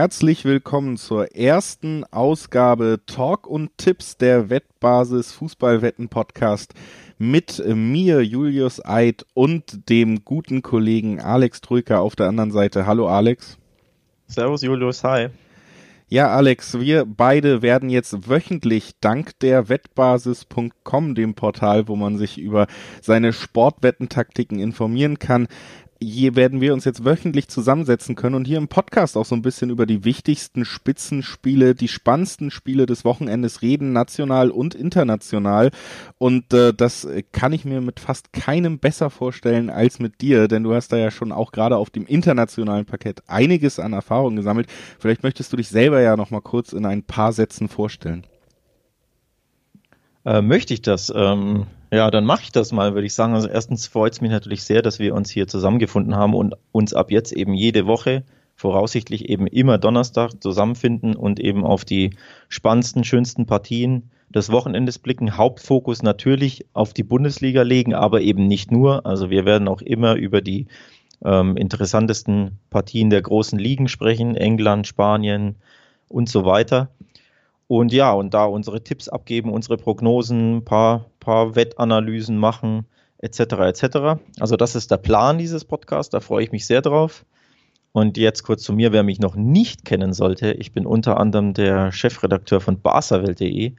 Herzlich willkommen zur ersten Ausgabe Talk und Tipps der Wettbasis Fußballwetten Podcast mit mir, Julius Eid und dem guten Kollegen Alex Trücker auf der anderen Seite. Hallo Alex. Servus Julius, hi. Ja, Alex, wir beide werden jetzt wöchentlich dank der Wettbasis.com, dem Portal, wo man sich über seine Sportwettentaktiken informieren kann, hier werden wir uns jetzt wöchentlich zusammensetzen können und hier im Podcast auch so ein bisschen über die wichtigsten Spitzenspiele, die spannendsten Spiele des Wochenendes reden, national und international. Und äh, das kann ich mir mit fast keinem besser vorstellen als mit dir, denn du hast da ja schon auch gerade auf dem internationalen Parkett einiges an Erfahrung gesammelt. Vielleicht möchtest du dich selber ja noch mal kurz in ein paar Sätzen vorstellen. Äh, möchte ich das? Ähm, ja, dann mache ich das mal, würde ich sagen. Also erstens freut es mich natürlich sehr, dass wir uns hier zusammengefunden haben und uns ab jetzt eben jede Woche voraussichtlich eben immer Donnerstag zusammenfinden und eben auf die spannendsten, schönsten Partien des Wochenendes blicken. Hauptfokus natürlich auf die Bundesliga legen, aber eben nicht nur. Also wir werden auch immer über die ähm, interessantesten Partien der großen Ligen sprechen, England, Spanien und so weiter. Und ja, und da unsere Tipps abgeben, unsere Prognosen, paar, paar Wettanalysen machen, etc. etc. Also das ist der Plan dieses Podcasts, da freue ich mich sehr drauf. Und jetzt kurz zu mir, wer mich noch nicht kennen sollte. Ich bin unter anderem der Chefredakteur von barsawelt.de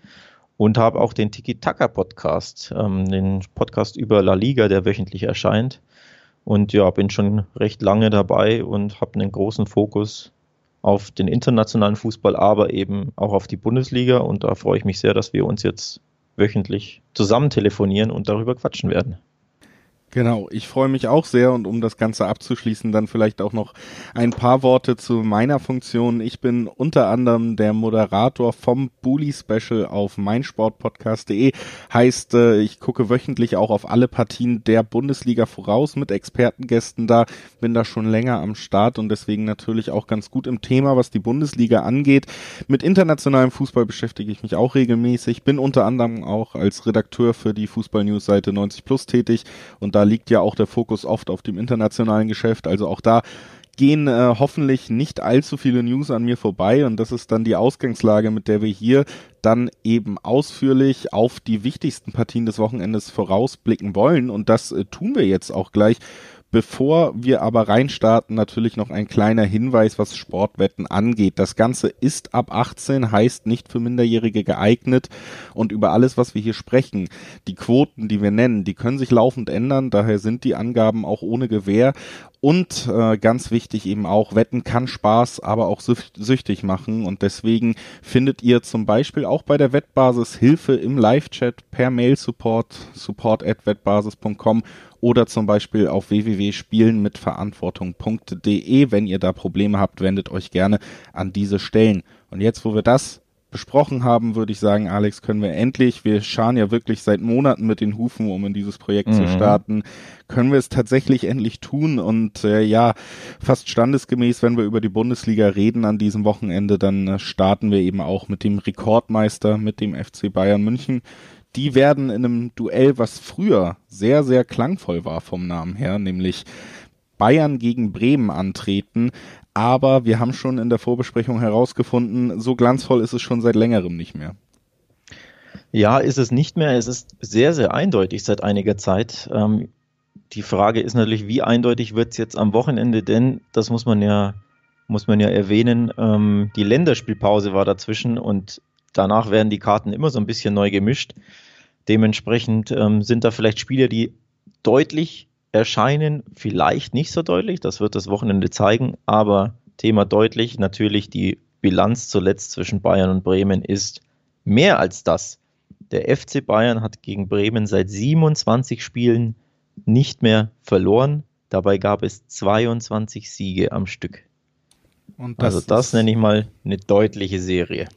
und habe auch den Tiki-Taka-Podcast, ähm, den Podcast über La Liga, der wöchentlich erscheint. Und ja, bin schon recht lange dabei und habe einen großen Fokus auf den internationalen Fußball, aber eben auch auf die Bundesliga. Und da freue ich mich sehr, dass wir uns jetzt wöchentlich zusammen telefonieren und darüber quatschen werden. Genau, ich freue mich auch sehr und um das Ganze abzuschließen, dann vielleicht auch noch ein paar Worte zu meiner Funktion. Ich bin unter anderem der Moderator vom Bully Special auf meinsportpodcast.de. Heißt, äh, ich gucke wöchentlich auch auf alle Partien der Bundesliga voraus mit Expertengästen da, bin da schon länger am Start und deswegen natürlich auch ganz gut im Thema, was die Bundesliga angeht. Mit internationalem Fußball beschäftige ich mich auch regelmäßig, bin unter anderem auch als Redakteur für die Fußball-News-Seite 90 Plus tätig und da da liegt ja auch der Fokus oft auf dem internationalen Geschäft. Also auch da gehen äh, hoffentlich nicht allzu viele News an mir vorbei und das ist dann die Ausgangslage, mit der wir hier dann eben ausführlich auf die wichtigsten Partien des Wochenendes vorausblicken wollen und das äh, tun wir jetzt auch gleich Bevor wir aber reinstarten, natürlich noch ein kleiner Hinweis, was Sportwetten angeht. Das Ganze ist ab 18, heißt nicht für Minderjährige geeignet. Und über alles, was wir hier sprechen, die Quoten, die wir nennen, die können sich laufend ändern. Daher sind die Angaben auch ohne Gewähr. Und äh, ganz wichtig eben auch, Wetten kann Spaß, aber auch süchtig machen. Und deswegen findet ihr zum Beispiel auch bei der Wettbasis Hilfe im Live-Chat per Mail-Support, support at wettbasis.com oder zum Beispiel auf www.spielenmitverantwortung.de. Wenn ihr da Probleme habt, wendet euch gerne an diese Stellen. Und jetzt, wo wir das besprochen haben, würde ich sagen, Alex, können wir endlich, wir scharen ja wirklich seit Monaten mit den Hufen, um in dieses Projekt mhm. zu starten, können wir es tatsächlich endlich tun und äh, ja, fast standesgemäß, wenn wir über die Bundesliga reden an diesem Wochenende, dann äh, starten wir eben auch mit dem Rekordmeister, mit dem FC Bayern München. Die werden in einem Duell, was früher sehr, sehr klangvoll war vom Namen her, nämlich Bayern gegen Bremen antreten aber wir haben schon in der Vorbesprechung herausgefunden, so glanzvoll ist es schon seit längerem nicht mehr. Ja, ist es nicht mehr. Es ist sehr, sehr eindeutig seit einiger Zeit. Ähm, die Frage ist natürlich, wie eindeutig wird es jetzt am Wochenende, denn das muss man ja, muss man ja erwähnen, ähm, die Länderspielpause war dazwischen und danach werden die Karten immer so ein bisschen neu gemischt. Dementsprechend ähm, sind da vielleicht Spiele, die deutlich erscheinen vielleicht nicht so deutlich, das wird das Wochenende zeigen, aber Thema deutlich, natürlich die Bilanz zuletzt zwischen Bayern und Bremen ist mehr als das. Der FC Bayern hat gegen Bremen seit 27 Spielen nicht mehr verloren. Dabei gab es 22 Siege am Stück. Das also das nenne ich mal eine deutliche Serie.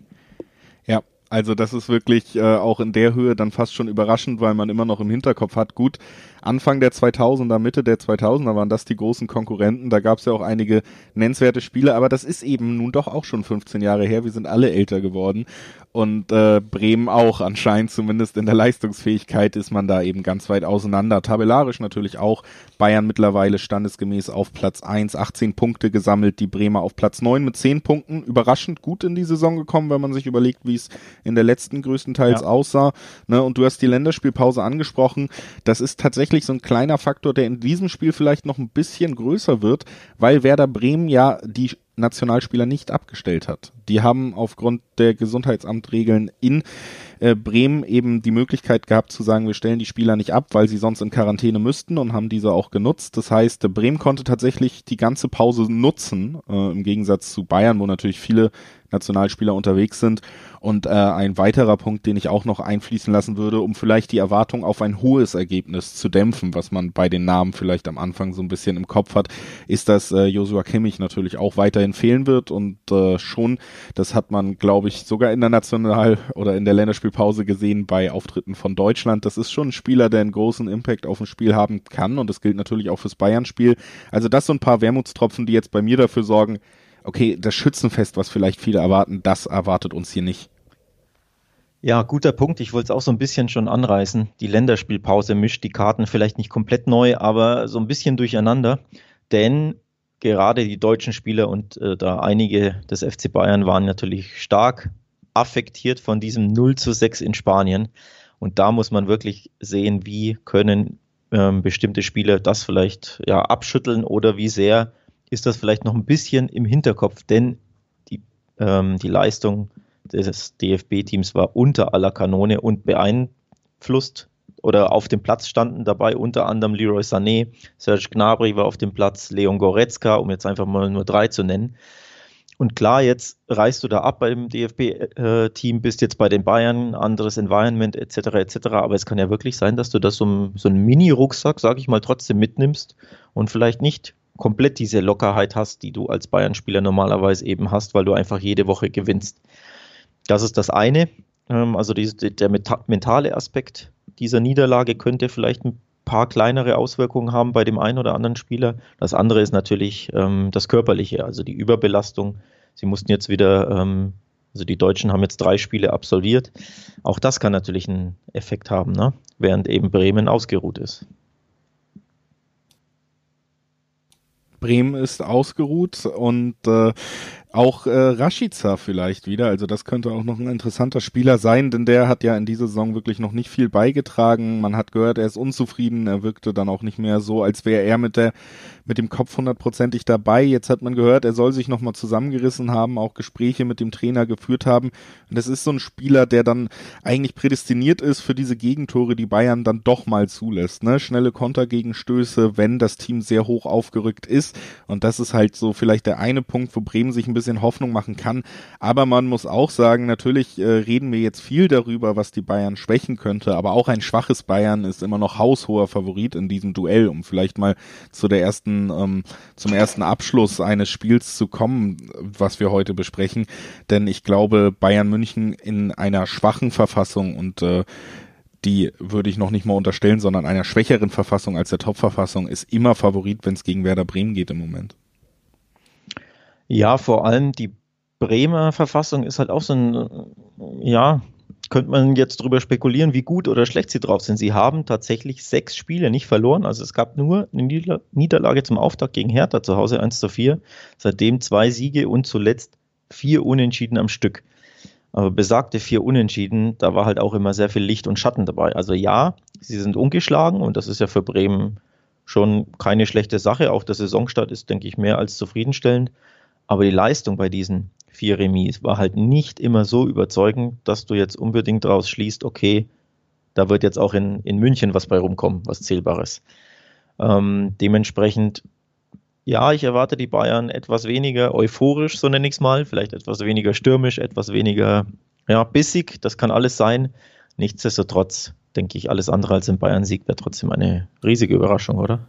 Also das ist wirklich äh, auch in der Höhe dann fast schon überraschend, weil man immer noch im Hinterkopf hat, gut, Anfang der 2000er, Mitte der 2000er waren das die großen Konkurrenten. Da gab es ja auch einige nennenswerte Spiele, aber das ist eben nun doch auch schon 15 Jahre her. Wir sind alle älter geworden und äh, Bremen auch anscheinend, zumindest in der Leistungsfähigkeit ist man da eben ganz weit auseinander. Tabellarisch natürlich auch. Bayern mittlerweile standesgemäß auf Platz 1, 18 Punkte gesammelt, die Bremer auf Platz 9 mit 10 Punkten. Überraschend gut in die Saison gekommen, wenn man sich überlegt, wie es in der letzten größtenteils ja. aussah. Ne? Und du hast die Länderspielpause angesprochen. Das ist tatsächlich so ein kleiner Faktor, der in diesem Spiel vielleicht noch ein bisschen größer wird, weil Werder Bremen ja die Nationalspieler nicht abgestellt hat. Die haben aufgrund der Gesundheitsamtregeln in äh, Bremen eben die Möglichkeit gehabt zu sagen, wir stellen die Spieler nicht ab, weil sie sonst in Quarantäne müssten und haben diese auch genutzt. Das heißt, Bremen konnte tatsächlich die ganze Pause nutzen, äh, im Gegensatz zu Bayern, wo natürlich viele Nationalspieler unterwegs sind und äh, ein weiterer Punkt, den ich auch noch einfließen lassen würde, um vielleicht die Erwartung auf ein hohes Ergebnis zu dämpfen, was man bei den Namen vielleicht am Anfang so ein bisschen im Kopf hat, ist, dass äh, Joshua Kimmich natürlich auch weiterhin fehlen wird und äh, schon, das hat man, glaube ich, sogar in der National- oder in der Länderspielpause gesehen bei Auftritten von Deutschland. Das ist schon ein Spieler, der einen großen Impact auf ein Spiel haben kann und das gilt natürlich auch fürs Bayern-Spiel. Also das so ein paar Wermutstropfen, die jetzt bei mir dafür sorgen, okay, das Schützenfest, was vielleicht viele erwarten, das erwartet uns hier nicht. Ja, guter Punkt. Ich wollte es auch so ein bisschen schon anreißen. Die Länderspielpause mischt die Karten vielleicht nicht komplett neu, aber so ein bisschen durcheinander. Denn gerade die deutschen Spieler und äh, da einige des FC Bayern waren natürlich stark affektiert von diesem 0 zu 6 in Spanien. Und da muss man wirklich sehen, wie können ähm, bestimmte Spieler das vielleicht ja, abschütteln oder wie sehr ist das vielleicht noch ein bisschen im Hinterkopf, denn die, ähm, die Leistung des DFB-Teams war unter aller Kanone und beeinflusst oder auf dem Platz standen dabei unter anderem Leroy Sané, Serge Gnabry war auf dem Platz, Leon Goretzka, um jetzt einfach mal nur drei zu nennen. Und klar, jetzt reist du da ab beim DFB-Team, bist jetzt bei den Bayern, anderes Environment etc. etc. Aber es kann ja wirklich sein, dass du das so, so einen Mini-Rucksack, sag ich mal, trotzdem mitnimmst und vielleicht nicht komplett diese Lockerheit hast, die du als Bayern-Spieler normalerweise eben hast, weil du einfach jede Woche gewinnst. Das ist das eine. Ähm, also die, der mentale Aspekt dieser Niederlage könnte vielleicht ein paar kleinere Auswirkungen haben bei dem einen oder anderen Spieler. Das andere ist natürlich ähm, das Körperliche, also die Überbelastung. Sie mussten jetzt wieder, ähm, also die Deutschen haben jetzt drei Spiele absolviert. Auch das kann natürlich einen Effekt haben, ne? während eben Bremen ausgeruht ist. Bremen ist ausgeruht und äh, auch äh, Rashica vielleicht wieder, also das könnte auch noch ein interessanter Spieler sein, denn der hat ja in dieser Saison wirklich noch nicht viel beigetragen. Man hat gehört, er ist unzufrieden, er wirkte dann auch nicht mehr so, als wäre er mit der mit dem Kopf hundertprozentig dabei. Jetzt hat man gehört, er soll sich nochmal zusammengerissen haben, auch Gespräche mit dem Trainer geführt haben. Und das ist so ein Spieler, der dann eigentlich prädestiniert ist für diese Gegentore, die Bayern dann doch mal zulässt. Ne? Schnelle Kontergegenstöße, wenn das Team sehr hoch aufgerückt ist. Und das ist halt so vielleicht der eine Punkt, wo Bremen sich ein bisschen Hoffnung machen kann. Aber man muss auch sagen, natürlich äh, reden wir jetzt viel darüber, was die Bayern schwächen könnte. Aber auch ein schwaches Bayern ist immer noch haushoher Favorit in diesem Duell, um vielleicht mal zu der ersten, ähm, zum ersten Abschluss eines Spiels zu kommen, was wir heute besprechen. Denn ich glaube, Bayern München in einer schwachen Verfassung und äh, die würde ich noch nicht mal unterstellen, sondern einer schwächeren Verfassung als der Top-Verfassung ist immer Favorit, wenn es gegen Werder Bremen geht im Moment. Ja, vor allem die Bremer Verfassung ist halt auch so ein, ja, könnte man jetzt drüber spekulieren, wie gut oder schlecht sie drauf sind. Sie haben tatsächlich sechs Spiele nicht verloren. Also es gab nur eine Niederlage zum Auftakt gegen Hertha zu Hause 1 zu 4. Seitdem zwei Siege und zuletzt vier Unentschieden am Stück. Aber besagte vier Unentschieden, da war halt auch immer sehr viel Licht und Schatten dabei. Also ja, sie sind ungeschlagen und das ist ja für Bremen schon keine schlechte Sache. Auch der Saisonstart ist, denke ich, mehr als zufriedenstellend. Aber die Leistung bei diesen vier Remis war halt nicht immer so überzeugend, dass du jetzt unbedingt daraus schließt, okay, da wird jetzt auch in, in München was bei rumkommen, was Zählbares. Ähm, dementsprechend, ja, ich erwarte die Bayern etwas weniger euphorisch, so nenne ich es mal, vielleicht etwas weniger stürmisch, etwas weniger ja, bissig, das kann alles sein. Nichtsdestotrotz denke ich, alles andere als ein Bayern-Sieg wäre trotzdem eine riesige Überraschung, oder?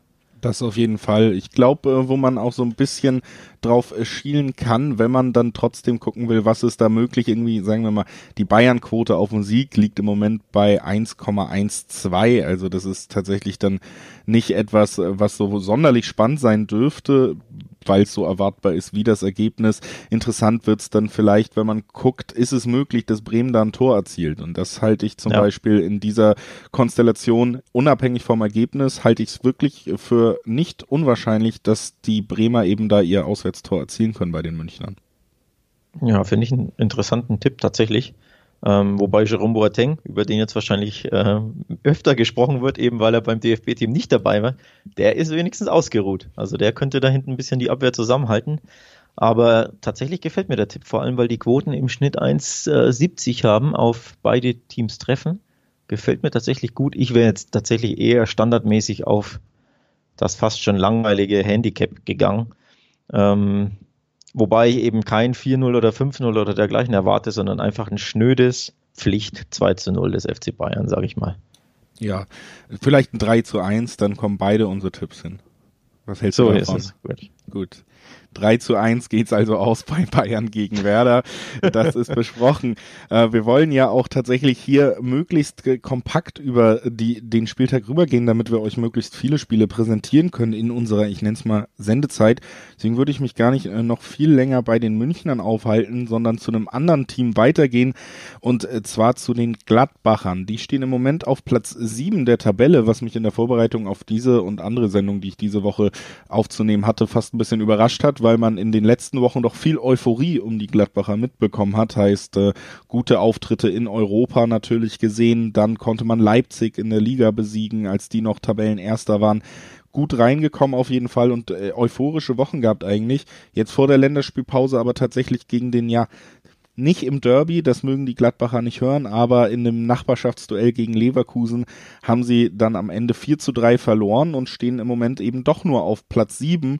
Das auf jeden Fall. Ich glaube, äh, wo man auch so ein bisschen drauf äh, schielen kann, wenn man dann trotzdem gucken will, was ist da möglich. Irgendwie, sagen wir mal, die Bayern-Quote auf Musik liegt im Moment bei 1,12. Also das ist tatsächlich dann nicht etwas, äh, was so sonderlich spannend sein dürfte weil es so erwartbar ist wie das Ergebnis. Interessant wird's dann vielleicht, wenn man guckt, ist es möglich, dass Bremen da ein Tor erzielt. Und das halte ich zum ja. Beispiel in dieser Konstellation, unabhängig vom Ergebnis, halte ich es wirklich für nicht unwahrscheinlich, dass die Bremer eben da ihr Auswärtstor erzielen können bei den Münchnern. Ja, finde ich einen interessanten Tipp tatsächlich. Ähm, wobei Jerome Boateng, über den jetzt wahrscheinlich äh, öfter gesprochen wird, eben weil er beim DFB-Team nicht dabei war, der ist wenigstens ausgeruht. Also der könnte da hinten ein bisschen die Abwehr zusammenhalten. Aber tatsächlich gefällt mir der Tipp, vor allem weil die Quoten im Schnitt 1,70 äh, haben auf beide Teams treffen. Gefällt mir tatsächlich gut. Ich wäre jetzt tatsächlich eher standardmäßig auf das fast schon langweilige Handicap gegangen. Ähm, Wobei ich eben kein 4-0 oder 5-0 oder dergleichen erwarte, sondern einfach ein schnödes Pflicht 2 zu 0 des FC Bayern, sage ich mal. Ja, vielleicht ein 3 zu 1, dann kommen beide unsere Tipps hin. Was hältst so du davon? Ist es. Gut. Gut. 3 zu 1 geht's also aus bei Bayern gegen Werder. Das ist besprochen. Äh, wir wollen ja auch tatsächlich hier möglichst kompakt über die, den Spieltag rübergehen, damit wir euch möglichst viele Spiele präsentieren können in unserer, ich nenne es mal, Sendezeit. Deswegen würde ich mich gar nicht äh, noch viel länger bei den Münchnern aufhalten, sondern zu einem anderen Team weitergehen und äh, zwar zu den Gladbachern. Die stehen im Moment auf Platz 7 der Tabelle, was mich in der Vorbereitung auf diese und andere Sendungen, die ich diese Woche aufzunehmen hatte, fast ein bisschen überrascht hat, weil man in den letzten Wochen doch viel Euphorie um die Gladbacher mitbekommen hat. Heißt, äh, gute Auftritte in Europa natürlich gesehen. Dann konnte man Leipzig in der Liga besiegen, als die noch Tabellenerster waren gut reingekommen auf jeden Fall und äh, euphorische Wochen gehabt eigentlich. Jetzt vor der Länderspielpause aber tatsächlich gegen den ja nicht im Derby, das mögen die Gladbacher nicht hören, aber in einem Nachbarschaftsduell gegen Leverkusen haben sie dann am Ende 4 zu 3 verloren und stehen im Moment eben doch nur auf Platz 7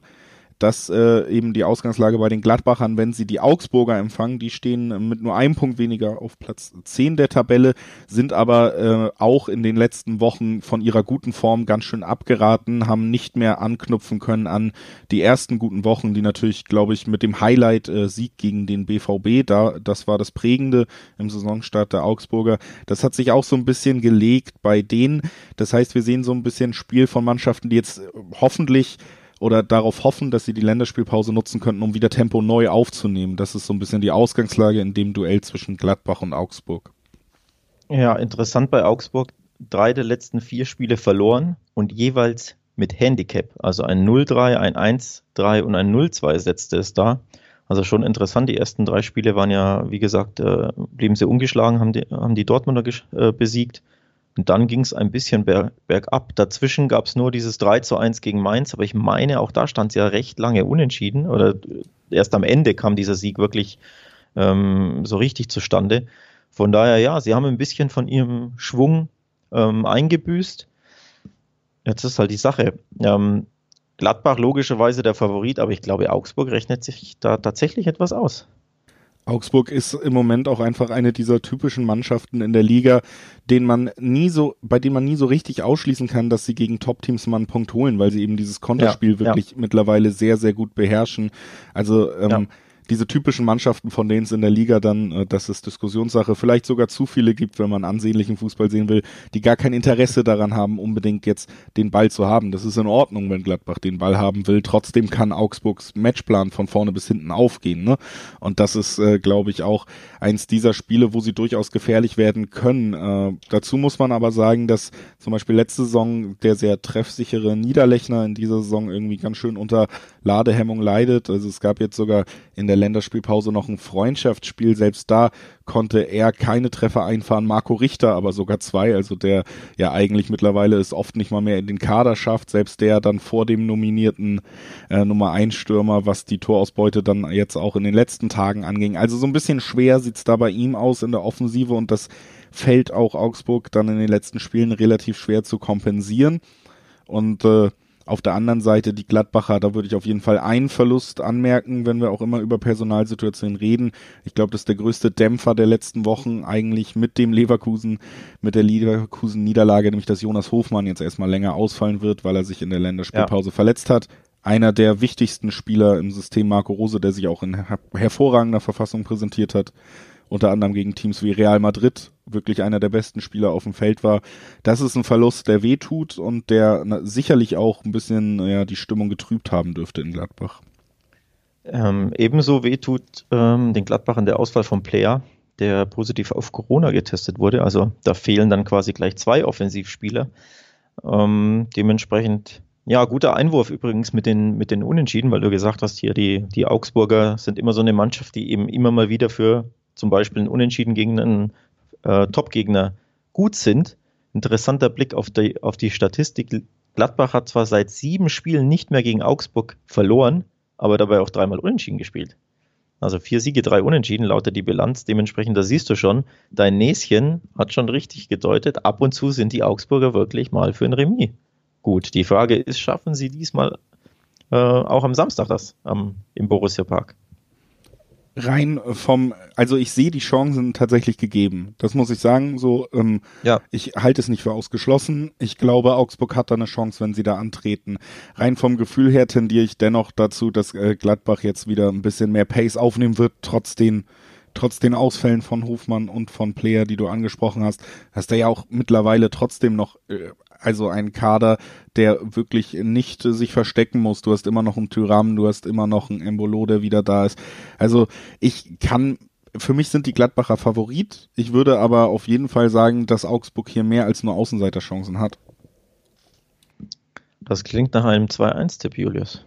dass äh, eben die Ausgangslage bei den Gladbachern, wenn sie die Augsburger empfangen, die stehen mit nur einem Punkt weniger auf Platz 10 der Tabelle, sind aber äh, auch in den letzten Wochen von ihrer guten Form ganz schön abgeraten, haben nicht mehr anknüpfen können an die ersten guten Wochen, die natürlich, glaube ich, mit dem Highlight äh, Sieg gegen den BVB, da das war das prägende im Saisonstart der Augsburger. Das hat sich auch so ein bisschen gelegt bei denen. Das heißt, wir sehen so ein bisschen Spiel von Mannschaften, die jetzt hoffentlich oder darauf hoffen, dass sie die Länderspielpause nutzen könnten, um wieder Tempo neu aufzunehmen. Das ist so ein bisschen die Ausgangslage in dem Duell zwischen Gladbach und Augsburg. Ja, interessant bei Augsburg. Drei der letzten vier Spiele verloren und jeweils mit Handicap. Also ein 0-3, ein 1-3 und ein 0-2 setzte es da. Also schon interessant. Die ersten drei Spiele waren ja, wie gesagt, äh, blieben sie ungeschlagen, haben die, haben die Dortmunder äh, besiegt. Und dann ging es ein bisschen berg, bergab. Dazwischen gab es nur dieses 3 zu 1 gegen Mainz, aber ich meine, auch da stand es ja recht lange unentschieden. Oder erst am Ende kam dieser Sieg wirklich ähm, so richtig zustande. Von daher, ja, sie haben ein bisschen von ihrem Schwung ähm, eingebüßt. Jetzt ist halt die Sache. Ähm, Gladbach logischerweise der Favorit, aber ich glaube, Augsburg rechnet sich da tatsächlich etwas aus. Augsburg ist im Moment auch einfach eine dieser typischen Mannschaften in der Liga, den man nie so, bei denen man nie so richtig ausschließen kann, dass sie gegen Top-Teams mal einen Punkt holen, weil sie eben dieses Konterspiel ja, wirklich ja. mittlerweile sehr, sehr gut beherrschen. Also ähm, ja diese typischen Mannschaften, von denen es in der Liga dann, äh, das ist Diskussionssache, vielleicht sogar zu viele gibt, wenn man ansehnlichen Fußball sehen will, die gar kein Interesse daran haben, unbedingt jetzt den Ball zu haben. Das ist in Ordnung, wenn Gladbach den Ball haben will. Trotzdem kann Augsburgs Matchplan von vorne bis hinten aufgehen. Ne? Und das ist, äh, glaube ich, auch eins dieser Spiele, wo sie durchaus gefährlich werden können. Äh, dazu muss man aber sagen, dass zum Beispiel letzte Saison der sehr treffsichere Niederlechner in dieser Saison irgendwie ganz schön unter Ladehemmung leidet. Also es gab jetzt sogar in der Länderspielpause noch ein Freundschaftsspiel. Selbst da konnte er keine Treffer einfahren. Marco Richter aber sogar zwei. Also der ja eigentlich mittlerweile es oft nicht mal mehr in den Kader schafft. Selbst der dann vor dem nominierten äh, Nummer 1 Stürmer, was die Torausbeute dann jetzt auch in den letzten Tagen anging. Also so ein bisschen schwer sieht's da bei ihm aus in der Offensive und das fällt auch Augsburg dann in den letzten Spielen relativ schwer zu kompensieren. Und äh, Auf der anderen Seite die Gladbacher, da würde ich auf jeden Fall einen Verlust anmerken, wenn wir auch immer über Personalsituationen reden. Ich glaube, das ist der größte Dämpfer der letzten Wochen eigentlich mit dem Leverkusen, mit der Leverkusen-Niederlage, nämlich dass Jonas Hofmann jetzt erstmal länger ausfallen wird, weil er sich in der Länderspielpause ja. verletzt hat. Einer der wichtigsten Spieler im System Marco Rose, der sich auch in her hervorragender Verfassung präsentiert hat unter anderem gegen Teams wie Real Madrid wirklich einer der besten Spieler auf dem Feld war. Das ist ein Verlust, der wehtut und der sicherlich auch ein bisschen ja, die Stimmung getrübt haben dürfte in Gladbach. Ähm, ebenso wehtut ähm, den Gladbachern der Ausfall von Player, der positiv auf Corona getestet wurde. Also da fehlen dann quasi gleich zwei Offensivspieler. Ähm, dementsprechend, ja, guter Einwurf übrigens mit den, mit den Unentschieden, weil du gesagt hast, hier die, die Augsburger sind immer so eine Mannschaft, die eben immer mal wieder für zum Beispiel ein Unentschieden gegen einen äh, Top-Gegner gut sind. Interessanter Blick auf die, auf die Statistik. Gladbach hat zwar seit sieben Spielen nicht mehr gegen Augsburg verloren, aber dabei auch dreimal unentschieden gespielt. Also vier Siege, drei Unentschieden lautet die Bilanz. Dementsprechend, da siehst du schon, dein Näschen hat schon richtig gedeutet. Ab und zu sind die Augsburger wirklich mal für ein Remis. Gut, die Frage ist, schaffen sie diesmal äh, auch am Samstag das ähm, im Borussia Park? Rein vom, also ich sehe die Chancen tatsächlich gegeben. Das muss ich sagen. So, ähm, ja. ich halte es nicht für ausgeschlossen. Ich glaube, Augsburg hat da eine Chance, wenn sie da antreten. Rein vom Gefühl her tendiere ich dennoch dazu, dass äh, Gladbach jetzt wieder ein bisschen mehr Pace aufnehmen wird, trotz den trotz den Ausfällen von Hofmann und von Player, die du angesprochen hast, hast du ja auch mittlerweile trotzdem noch äh, also ein Kader, der wirklich nicht äh, sich verstecken muss. Du hast immer noch einen Tyram, du hast immer noch einen Embolo, der wieder da ist. Also ich kann für mich sind die Gladbacher Favorit. Ich würde aber auf jeden Fall sagen, dass Augsburg hier mehr als nur Außenseiterchancen hat. Das klingt nach einem 2-1-Tipp, Julius.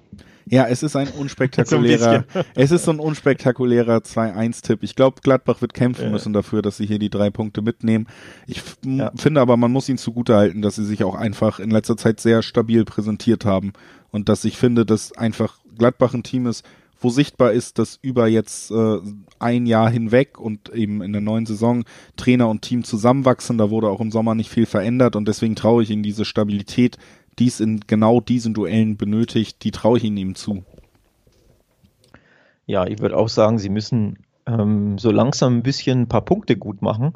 Ja, es ist ein unspektakulärer, es ist so ein unspektakulärer 2-1-Tipp. Ich glaube, Gladbach wird kämpfen ja. müssen dafür, dass sie hier die drei Punkte mitnehmen. Ich ja. finde aber, man muss ihnen zugutehalten, dass sie sich auch einfach in letzter Zeit sehr stabil präsentiert haben und dass ich finde, dass einfach Gladbach ein Team ist, wo sichtbar ist, dass über jetzt äh, ein Jahr hinweg und eben in der neuen Saison Trainer und Team zusammenwachsen. Da wurde auch im Sommer nicht viel verändert und deswegen traue ich ihnen diese Stabilität dies in genau diesen Duellen benötigt, die traue ich ihnen ihm zu. Ja, ich würde auch sagen, sie müssen ähm, so langsam ein bisschen ein paar Punkte gut machen.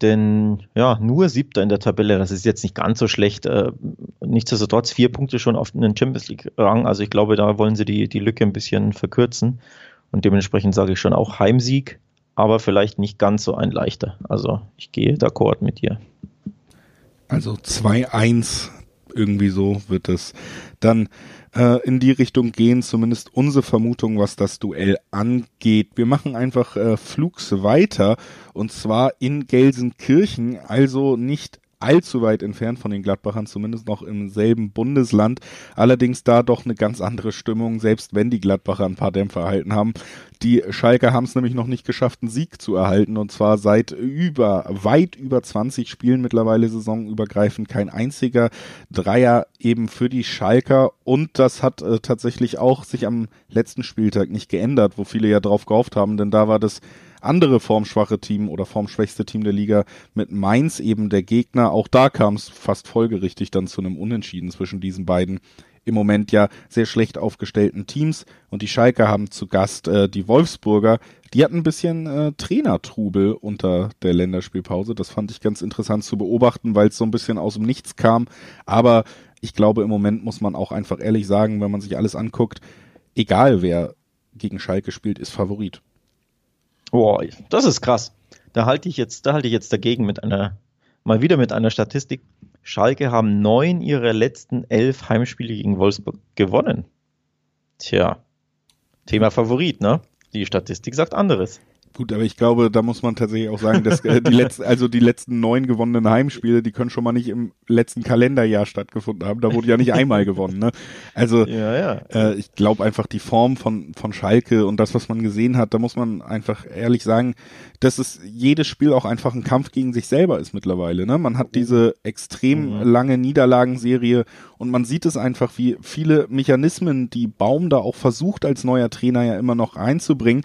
Denn ja, nur siebter in der Tabelle, das ist jetzt nicht ganz so schlecht. Äh, nichtsdestotrotz vier Punkte schon auf den Champions League-Rang. Also ich glaube, da wollen sie die, die Lücke ein bisschen verkürzen. Und dementsprechend sage ich schon auch Heimsieg, aber vielleicht nicht ganz so ein leichter. Also ich gehe d'accord mit dir. Also 2-1 irgendwie so wird es dann äh, in die Richtung gehen, zumindest unsere Vermutung, was das Duell angeht. Wir machen einfach äh, flugs weiter und zwar in Gelsenkirchen, also nicht allzu weit entfernt von den Gladbachern, zumindest noch im selben Bundesland. Allerdings da doch eine ganz andere Stimmung, selbst wenn die Gladbacher ein paar Dämpfer erhalten haben. Die Schalke haben es nämlich noch nicht geschafft, einen Sieg zu erhalten und zwar seit über, weit über 20 Spielen mittlerweile saisonübergreifend kein einziger Dreier eben für die Schalker und das hat äh, tatsächlich auch sich am letzten Spieltag nicht geändert, wo viele ja drauf gehofft haben, denn da war das andere formschwache Team oder formschwächste Team der Liga mit Mainz eben der Gegner. Auch da kam es fast folgerichtig dann zu einem Unentschieden zwischen diesen beiden im Moment ja sehr schlecht aufgestellten Teams. Und die Schalke haben zu Gast äh, die Wolfsburger. Die hatten ein bisschen äh, Trainertrubel unter der Länderspielpause. Das fand ich ganz interessant zu beobachten, weil es so ein bisschen aus dem Nichts kam. Aber ich glaube, im Moment muss man auch einfach ehrlich sagen, wenn man sich alles anguckt, egal wer gegen Schalke spielt, ist Favorit. Boah, das ist krass. Da halte ich jetzt, da halte ich jetzt dagegen mit einer, mal wieder mit einer Statistik. Schalke haben neun ihrer letzten elf Heimspiele gegen Wolfsburg gewonnen. Tja, Thema Favorit, ne? Die Statistik sagt anderes. Gut, aber ich glaube, da muss man tatsächlich auch sagen, dass äh, die letzten, also die letzten neun gewonnenen Heimspiele, die können schon mal nicht im letzten Kalenderjahr stattgefunden haben. Da wurde ja nicht einmal gewonnen. Ne? Also ja, ja. Äh, ich glaube einfach die Form von von Schalke und das, was man gesehen hat, da muss man einfach ehrlich sagen, dass es jedes Spiel auch einfach ein Kampf gegen sich selber ist mittlerweile. Ne? Man hat diese extrem mhm. lange Niederlagenserie und man sieht es einfach, wie viele Mechanismen, die Baum da auch versucht als neuer Trainer ja immer noch reinzubringen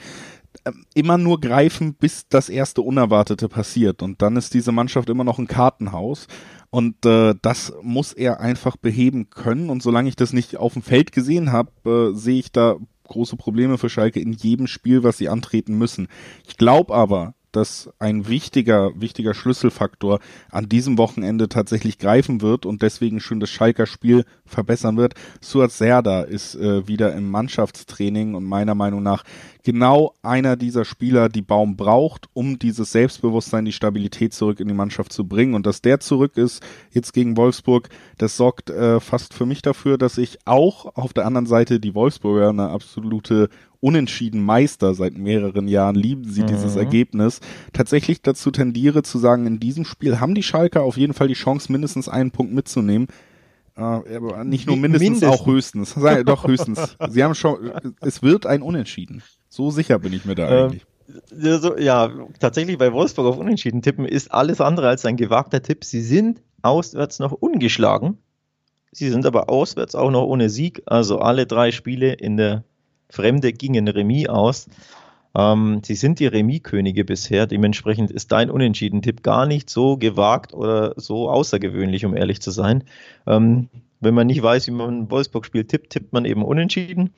immer nur greifen, bis das erste Unerwartete passiert. Und dann ist diese Mannschaft immer noch ein Kartenhaus. Und äh, das muss er einfach beheben können. Und solange ich das nicht auf dem Feld gesehen habe, äh, sehe ich da große Probleme für Schalke in jedem Spiel, was sie antreten müssen. Ich glaube aber, dass ein wichtiger, wichtiger Schlüsselfaktor an diesem Wochenende tatsächlich greifen wird und deswegen schon das Schalker Spiel verbessern wird. Suat Serda ist äh, wieder im Mannschaftstraining und meiner Meinung nach genau einer dieser Spieler, die Baum braucht, um dieses Selbstbewusstsein, die Stabilität zurück in die Mannschaft zu bringen. Und dass der zurück ist, jetzt gegen Wolfsburg, das sorgt äh, fast für mich dafür, dass ich auch auf der anderen Seite die Wolfsburger eine absolute unentschieden Meister seit mehreren Jahren, lieben sie mhm. dieses Ergebnis, tatsächlich dazu tendiere zu sagen, in diesem Spiel haben die Schalker auf jeden Fall die Chance, mindestens einen Punkt mitzunehmen. Äh, aber nicht nur mindestens, mindestens. auch höchstens. Doch höchstens. sie haben schon, es wird ein Unentschieden. So sicher bin ich mir da ähm, eigentlich. So, ja, tatsächlich bei Wolfsburg auf Unentschieden tippen ist alles andere als ein gewagter Tipp. Sie sind auswärts noch ungeschlagen. Sie sind aber auswärts auch noch ohne Sieg. Also alle drei Spiele in der Fremde gingen Remis aus. Ähm, sie sind die Remis-Könige bisher. Dementsprechend ist dein Unentschieden-Tipp gar nicht so gewagt oder so außergewöhnlich, um ehrlich zu sein. Ähm, wenn man nicht weiß, wie man Wolfsburg spielt, tippt, tippt man eben unentschieden.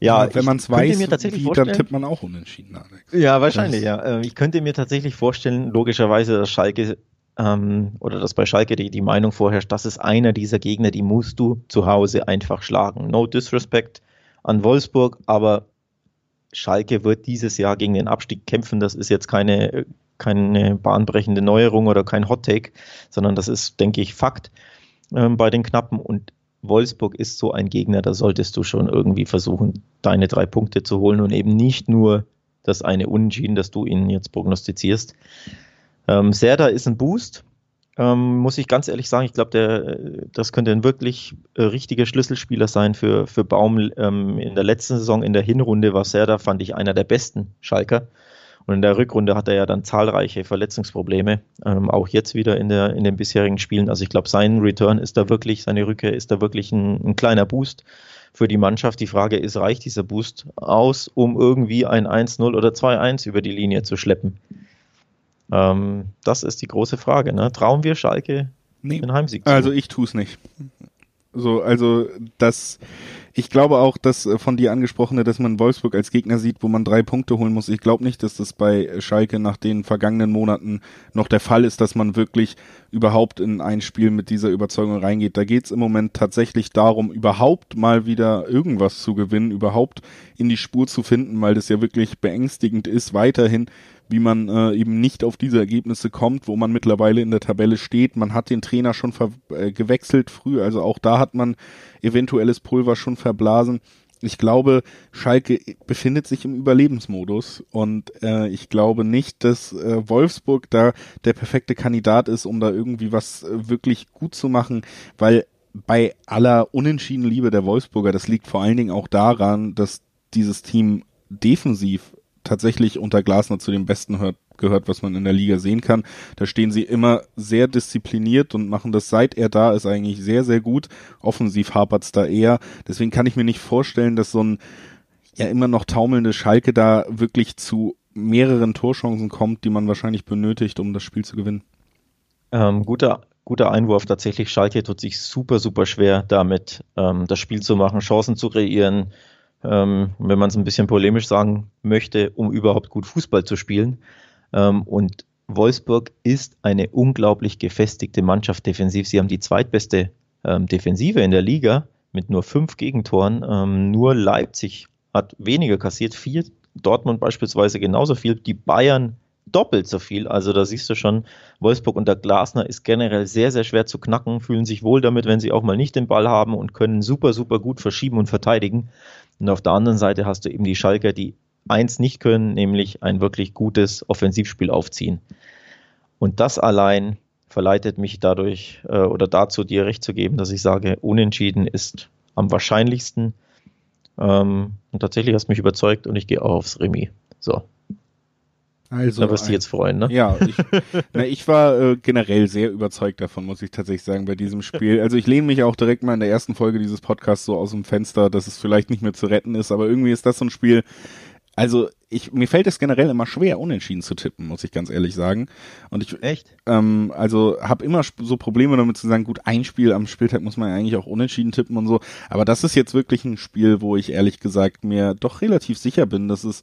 Ja, ja wenn man es weiß, wie, dann tippt man auch unentschieden. Alex. Ja, wahrscheinlich, das ja. Äh, ich könnte mir tatsächlich vorstellen, logischerweise, dass Schalke ähm, oder dass bei Schalke die, die Meinung vorherrscht, das ist einer dieser Gegner, die musst du zu Hause einfach schlagen. No disrespect an Wolfsburg, aber Schalke wird dieses Jahr gegen den Abstieg kämpfen. Das ist jetzt keine, keine bahnbrechende Neuerung oder kein Hot Take, sondern das ist, denke ich, Fakt ähm, bei den Knappen. Und Wolfsburg ist so ein Gegner, da solltest du schon irgendwie versuchen, deine drei Punkte zu holen und eben nicht nur das eine Unentschieden, das du ihnen jetzt prognostizierst. Ähm, Serda ist ein Boost, ähm, muss ich ganz ehrlich sagen, ich glaube, das könnte ein wirklich äh, richtiger Schlüsselspieler sein für, für Baum. Ähm, in der letzten Saison, in der Hinrunde war Serda, fand ich, einer der besten Schalker. Und in der Rückrunde hat er ja dann zahlreiche Verletzungsprobleme, ähm, auch jetzt wieder in, der, in den bisherigen Spielen. Also ich glaube, sein Return ist da wirklich, seine Rückkehr ist da wirklich ein, ein kleiner Boost für die Mannschaft. Die Frage ist, reicht dieser Boost aus, um irgendwie ein 1-0 oder 2-1 über die Linie zu schleppen? Ähm, das ist die große Frage. Ne? Trauen wir Schalke nee. den Heimsieg zu? Also ich tue es nicht. So, also das, ich glaube auch, dass äh, von dir angesprochene, dass man Wolfsburg als Gegner sieht, wo man drei Punkte holen muss. Ich glaube nicht, dass das bei Schalke nach den vergangenen Monaten noch der Fall ist, dass man wirklich überhaupt in ein Spiel mit dieser Überzeugung reingeht. Da geht es im Moment tatsächlich darum, überhaupt mal wieder irgendwas zu gewinnen, überhaupt in die Spur zu finden, weil das ja wirklich beängstigend ist, weiterhin wie man äh, eben nicht auf diese Ergebnisse kommt, wo man mittlerweile in der Tabelle steht. Man hat den Trainer schon äh, gewechselt früh, also auch da hat man eventuelles Pulver schon verblasen. Ich glaube, Schalke befindet sich im Überlebensmodus und äh, ich glaube nicht, dass äh, Wolfsburg da der perfekte Kandidat ist, um da irgendwie was äh, wirklich gut zu machen, weil bei aller unentschieden Liebe der Wolfsburger, das liegt vor allen Dingen auch daran, dass dieses Team defensiv tatsächlich unter Glasner zu den Besten hört, gehört, was man in der Liga sehen kann. Da stehen sie immer sehr diszipliniert und machen das, seit er da ist, eigentlich sehr, sehr gut. Offensiv hapert's da eher. Deswegen kann ich mir nicht vorstellen, dass so ein ja immer noch taumelnde Schalke da wirklich zu mehreren Torchancen kommt, die man wahrscheinlich benötigt, um das Spiel zu gewinnen. Ähm, guter, guter Einwurf tatsächlich. Schalke tut sich super, super schwer damit, ähm, das Spiel zu machen, Chancen zu kreieren, ähm, wenn man es ein bisschen polemisch sagen möchte, um überhaupt gut Fußball zu spielen. Ähm, und Wolfsburg ist eine unglaublich gefestigte Mannschaft defensiv. Sie haben die zweitbeste ähm, Defensive in der Liga mit nur fünf Gegentoren. Ähm, nur Leipzig hat weniger kassiert, vier. Dortmund beispielsweise genauso viel. Die Bayern doppelt so viel. Also da siehst du schon, Wolfsburg unter Glasner ist generell sehr, sehr schwer zu knacken, fühlen sich wohl damit, wenn sie auch mal nicht den Ball haben und können super, super gut verschieben und verteidigen. Und auf der anderen Seite hast du eben die Schalker, die eins nicht können, nämlich ein wirklich gutes Offensivspiel aufziehen. Und das allein verleitet mich dadurch äh, oder dazu, dir recht zu geben, dass ich sage, unentschieden ist am wahrscheinlichsten. Ähm, und tatsächlich hast du mich überzeugt und ich gehe auch aufs Remis. So. Also, da wirst du jetzt freuen, ne? Ja, ich, na, ich war äh, generell sehr überzeugt davon, muss ich tatsächlich sagen, bei diesem Spiel. Also ich lehne mich auch direkt mal in der ersten Folge dieses Podcasts so aus dem Fenster, dass es vielleicht nicht mehr zu retten ist, aber irgendwie ist das so ein Spiel, Also ich, mir fällt es generell immer schwer, unentschieden zu tippen, muss ich ganz ehrlich sagen. Und ich echt, ähm, also habe immer so Probleme damit zu sagen, gut, ein Spiel am Spieltag muss man ja eigentlich auch unentschieden tippen und so. Aber das ist jetzt wirklich ein Spiel, wo ich ehrlich gesagt mir doch relativ sicher bin, dass es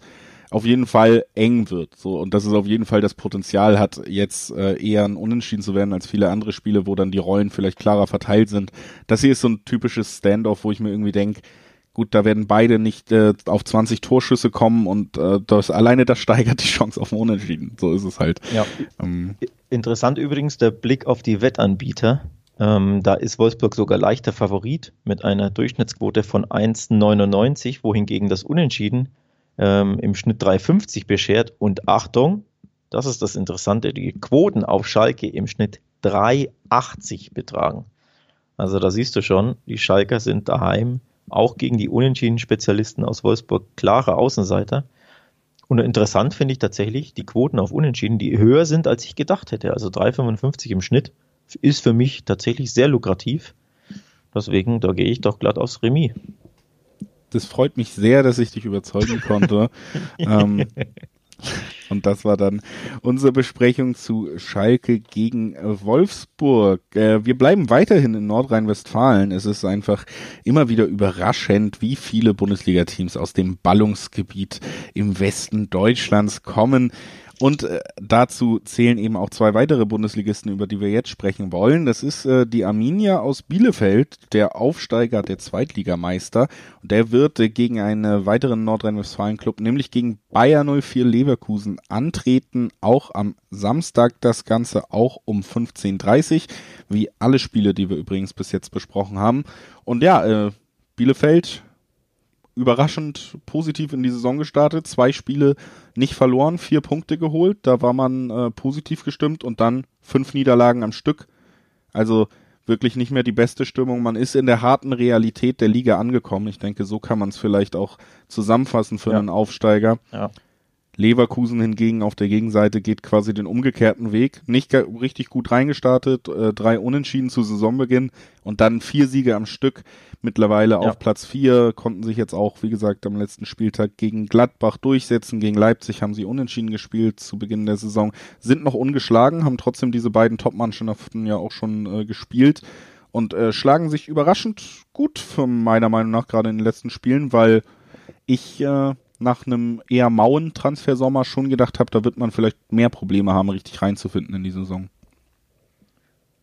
auf jeden Fall eng wird. So und dass es auf jeden Fall das Potenzial hat, jetzt äh, eher ein Unentschieden zu werden als viele andere Spiele, wo dann die Rollen vielleicht klarer verteilt sind. Das hier ist so ein typisches Standoff, wo ich mir irgendwie denke, Gut, da werden beide nicht äh, auf 20 Torschüsse kommen und äh, das alleine das steigert die Chance auf Unentschieden. So ist es halt. Ja. Ähm. Interessant übrigens der Blick auf die Wettanbieter. Ähm, da ist Wolfsburg sogar leichter Favorit mit einer Durchschnittsquote von 1,99, wohingegen das Unentschieden ähm, im Schnitt 3,50 beschert. Und Achtung, das ist das Interessante, die Quoten auf Schalke im Schnitt 3,80 betragen. Also da siehst du schon, die Schalker sind daheim auch gegen die unentschieden Spezialisten aus Wolfsburg klare Außenseiter. Und interessant finde ich tatsächlich die Quoten auf Unentschieden, die höher sind, als ich gedacht hätte. Also 3,55 im Schnitt ist für mich tatsächlich sehr lukrativ. Deswegen, da gehe ich doch glatt aufs Remis. Das freut mich sehr, dass ich dich überzeugen konnte. ähm, und das war dann unsere Besprechung zu Schalke gegen Wolfsburg. Äh, wir bleiben weiterhin in Nordrhein-Westfalen. Es ist einfach immer wieder überraschend, wie viele Bundesliga-Teams aus dem Ballungsgebiet im Westen Deutschlands kommen. Und äh, dazu zählen eben auch zwei weitere Bundesligisten, über die wir jetzt sprechen wollen. Das ist äh, die Arminia aus Bielefeld, der Aufsteiger, der Zweitligameister. Und der wird äh, gegen einen weiteren Nordrhein-Westfalen-Club, nämlich gegen Bayer 04 Leverkusen, antreten. Auch am Samstag das Ganze, auch um 15.30 Uhr, wie alle Spiele, die wir übrigens bis jetzt besprochen haben. Und ja, äh, Bielefeld überraschend positiv in die Saison gestartet, zwei Spiele nicht verloren, vier Punkte geholt, da war man äh, positiv gestimmt und dann fünf Niederlagen am Stück. Also wirklich nicht mehr die beste Stimmung. Man ist in der harten Realität der Liga angekommen. Ich denke, so kann man es vielleicht auch zusammenfassen für ja. einen Aufsteiger. Ja. Leverkusen hingegen auf der Gegenseite geht quasi den umgekehrten Weg. Nicht richtig gut reingestartet, äh, drei Unentschieden zu Saisonbeginn und dann vier Siege am Stück. Mittlerweile ja. auf Platz vier konnten sich jetzt auch, wie gesagt, am letzten Spieltag gegen Gladbach durchsetzen. Gegen Leipzig haben sie unentschieden gespielt zu Beginn der Saison, sind noch ungeschlagen, haben trotzdem diese beiden Top-Mannschaften ja auch schon äh, gespielt und äh, schlagen sich überraschend gut meiner Meinung nach gerade in den letzten Spielen, weil ich äh, nach einem eher mauen Transfersommer schon gedacht habe, da wird man vielleicht mehr Probleme haben, richtig reinzufinden in die Saison.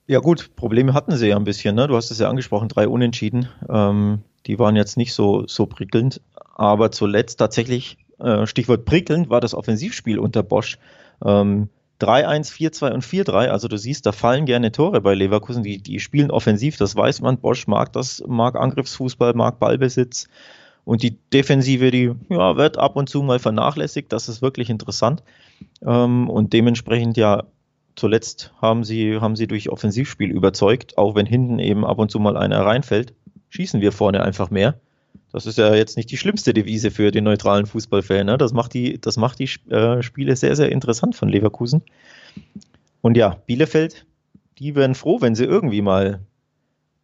Ja gut, Probleme hatten sie ja ein bisschen. Ne? Du hast es ja angesprochen, drei Unentschieden. Ähm, die waren jetzt nicht so, so prickelnd. Aber zuletzt tatsächlich, äh, Stichwort prickelnd, war das Offensivspiel unter Bosch. Ähm, 3-1, 4-2 und 4-3. Also du siehst, da fallen gerne Tore bei Leverkusen. Die, die spielen offensiv, das weiß man. Bosch mag das, mag Angriffsfußball, mag Ballbesitz. Und die Defensive, die ja, wird ab und zu mal vernachlässigt. Das ist wirklich interessant. Ähm, und dementsprechend ja, zuletzt haben sie, haben sie durch Offensivspiel überzeugt, auch wenn hinten eben ab und zu mal einer reinfällt, schießen wir vorne einfach mehr. Das ist ja jetzt nicht die schlimmste Devise für den neutralen Fußballfan. Ne? Das macht die, das macht die äh, Spiele sehr, sehr interessant von Leverkusen. Und ja, Bielefeld, die wären froh, wenn sie irgendwie mal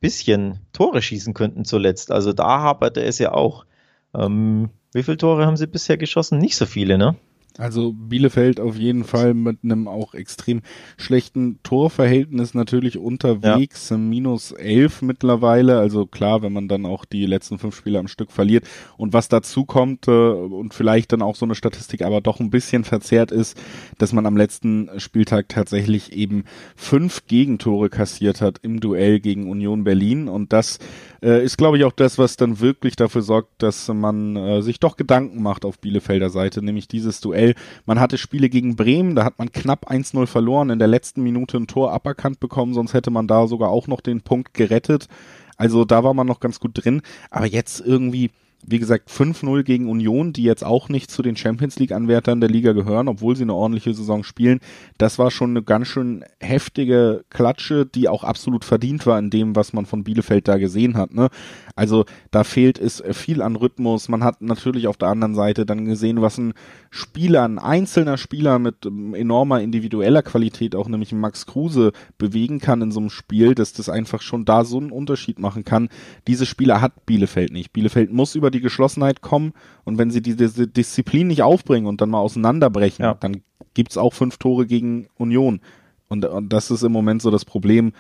bisschen Tore schießen könnten zuletzt. Also da haperte es ja auch. Ähm, wie viele Tore haben sie bisher geschossen? Nicht so viele, ne? Also Bielefeld auf jeden Fall mit einem auch extrem schlechten Torverhältnis natürlich unterwegs, ja. minus elf mittlerweile. Also klar, wenn man dann auch die letzten fünf Spiele am Stück verliert. Und was dazu kommt äh, und vielleicht dann auch so eine Statistik aber doch ein bisschen verzerrt ist, dass man am letzten Spieltag tatsächlich eben fünf Gegentore kassiert hat im Duell gegen Union Berlin. Und das äh, ist, glaube ich, auch das, was dann wirklich dafür sorgt, dass man äh, sich doch Gedanken macht auf Bielefelder Seite, nämlich dieses Duell. Man hatte Spiele gegen Bremen, da hat man knapp 1-0 verloren, in der letzten Minute ein Tor aberkannt bekommen, sonst hätte man da sogar auch noch den Punkt gerettet. Also da war man noch ganz gut drin, aber jetzt irgendwie wie gesagt, 5-0 gegen Union, die jetzt auch nicht zu den Champions League-Anwärtern der Liga gehören, obwohl sie eine ordentliche Saison spielen. Das war schon eine ganz schön heftige Klatsche, die auch absolut verdient war in dem, was man von Bielefeld da gesehen hat. Ne? Also da fehlt es viel an Rhythmus. Man hat natürlich auf der anderen Seite dann gesehen, was ein Spieler, ein einzelner Spieler mit enormer individueller Qualität, auch nämlich Max Kruse, bewegen kann in so einem Spiel, dass das einfach schon da so einen Unterschied machen kann. Diese Spieler hat Bielefeld nicht. Bielefeld muss über über die Geschlossenheit kommen und wenn sie diese Disziplin nicht aufbringen und dann mal auseinanderbrechen, ja. dann gibt's auch fünf Tore gegen Union. Und, und das ist im Moment so das Problem.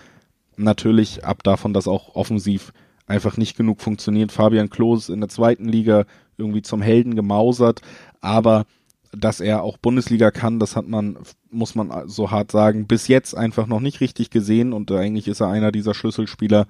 Natürlich ab davon, dass auch offensiv einfach nicht genug funktioniert. Fabian Klos in der zweiten Liga irgendwie zum Helden gemausert, aber dass er auch Bundesliga kann, das hat man, muss man so hart sagen, bis jetzt einfach noch nicht richtig gesehen und eigentlich ist er einer dieser Schlüsselspieler.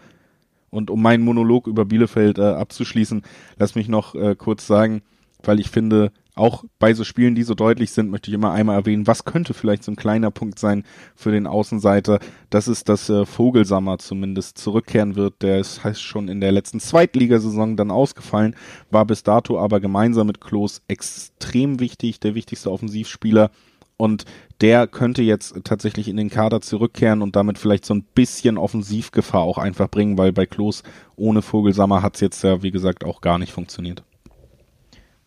Und um meinen Monolog über Bielefeld äh, abzuschließen, lass mich noch äh, kurz sagen, weil ich finde, auch bei so Spielen, die so deutlich sind, möchte ich immer einmal erwähnen, was könnte vielleicht so ein kleiner Punkt sein für den Außenseiter. Das ist, dass äh, Vogelsammer zumindest zurückkehren wird. Der ist heißt schon in der letzten Zweitligasaison dann ausgefallen, war bis dato aber gemeinsam mit Klos extrem wichtig, der wichtigste Offensivspieler. Und der könnte jetzt tatsächlich in den Kader zurückkehren und damit vielleicht so ein bisschen Offensivgefahr auch einfach bringen, weil bei Klos ohne Vogelsammer hat es jetzt ja, wie gesagt, auch gar nicht funktioniert.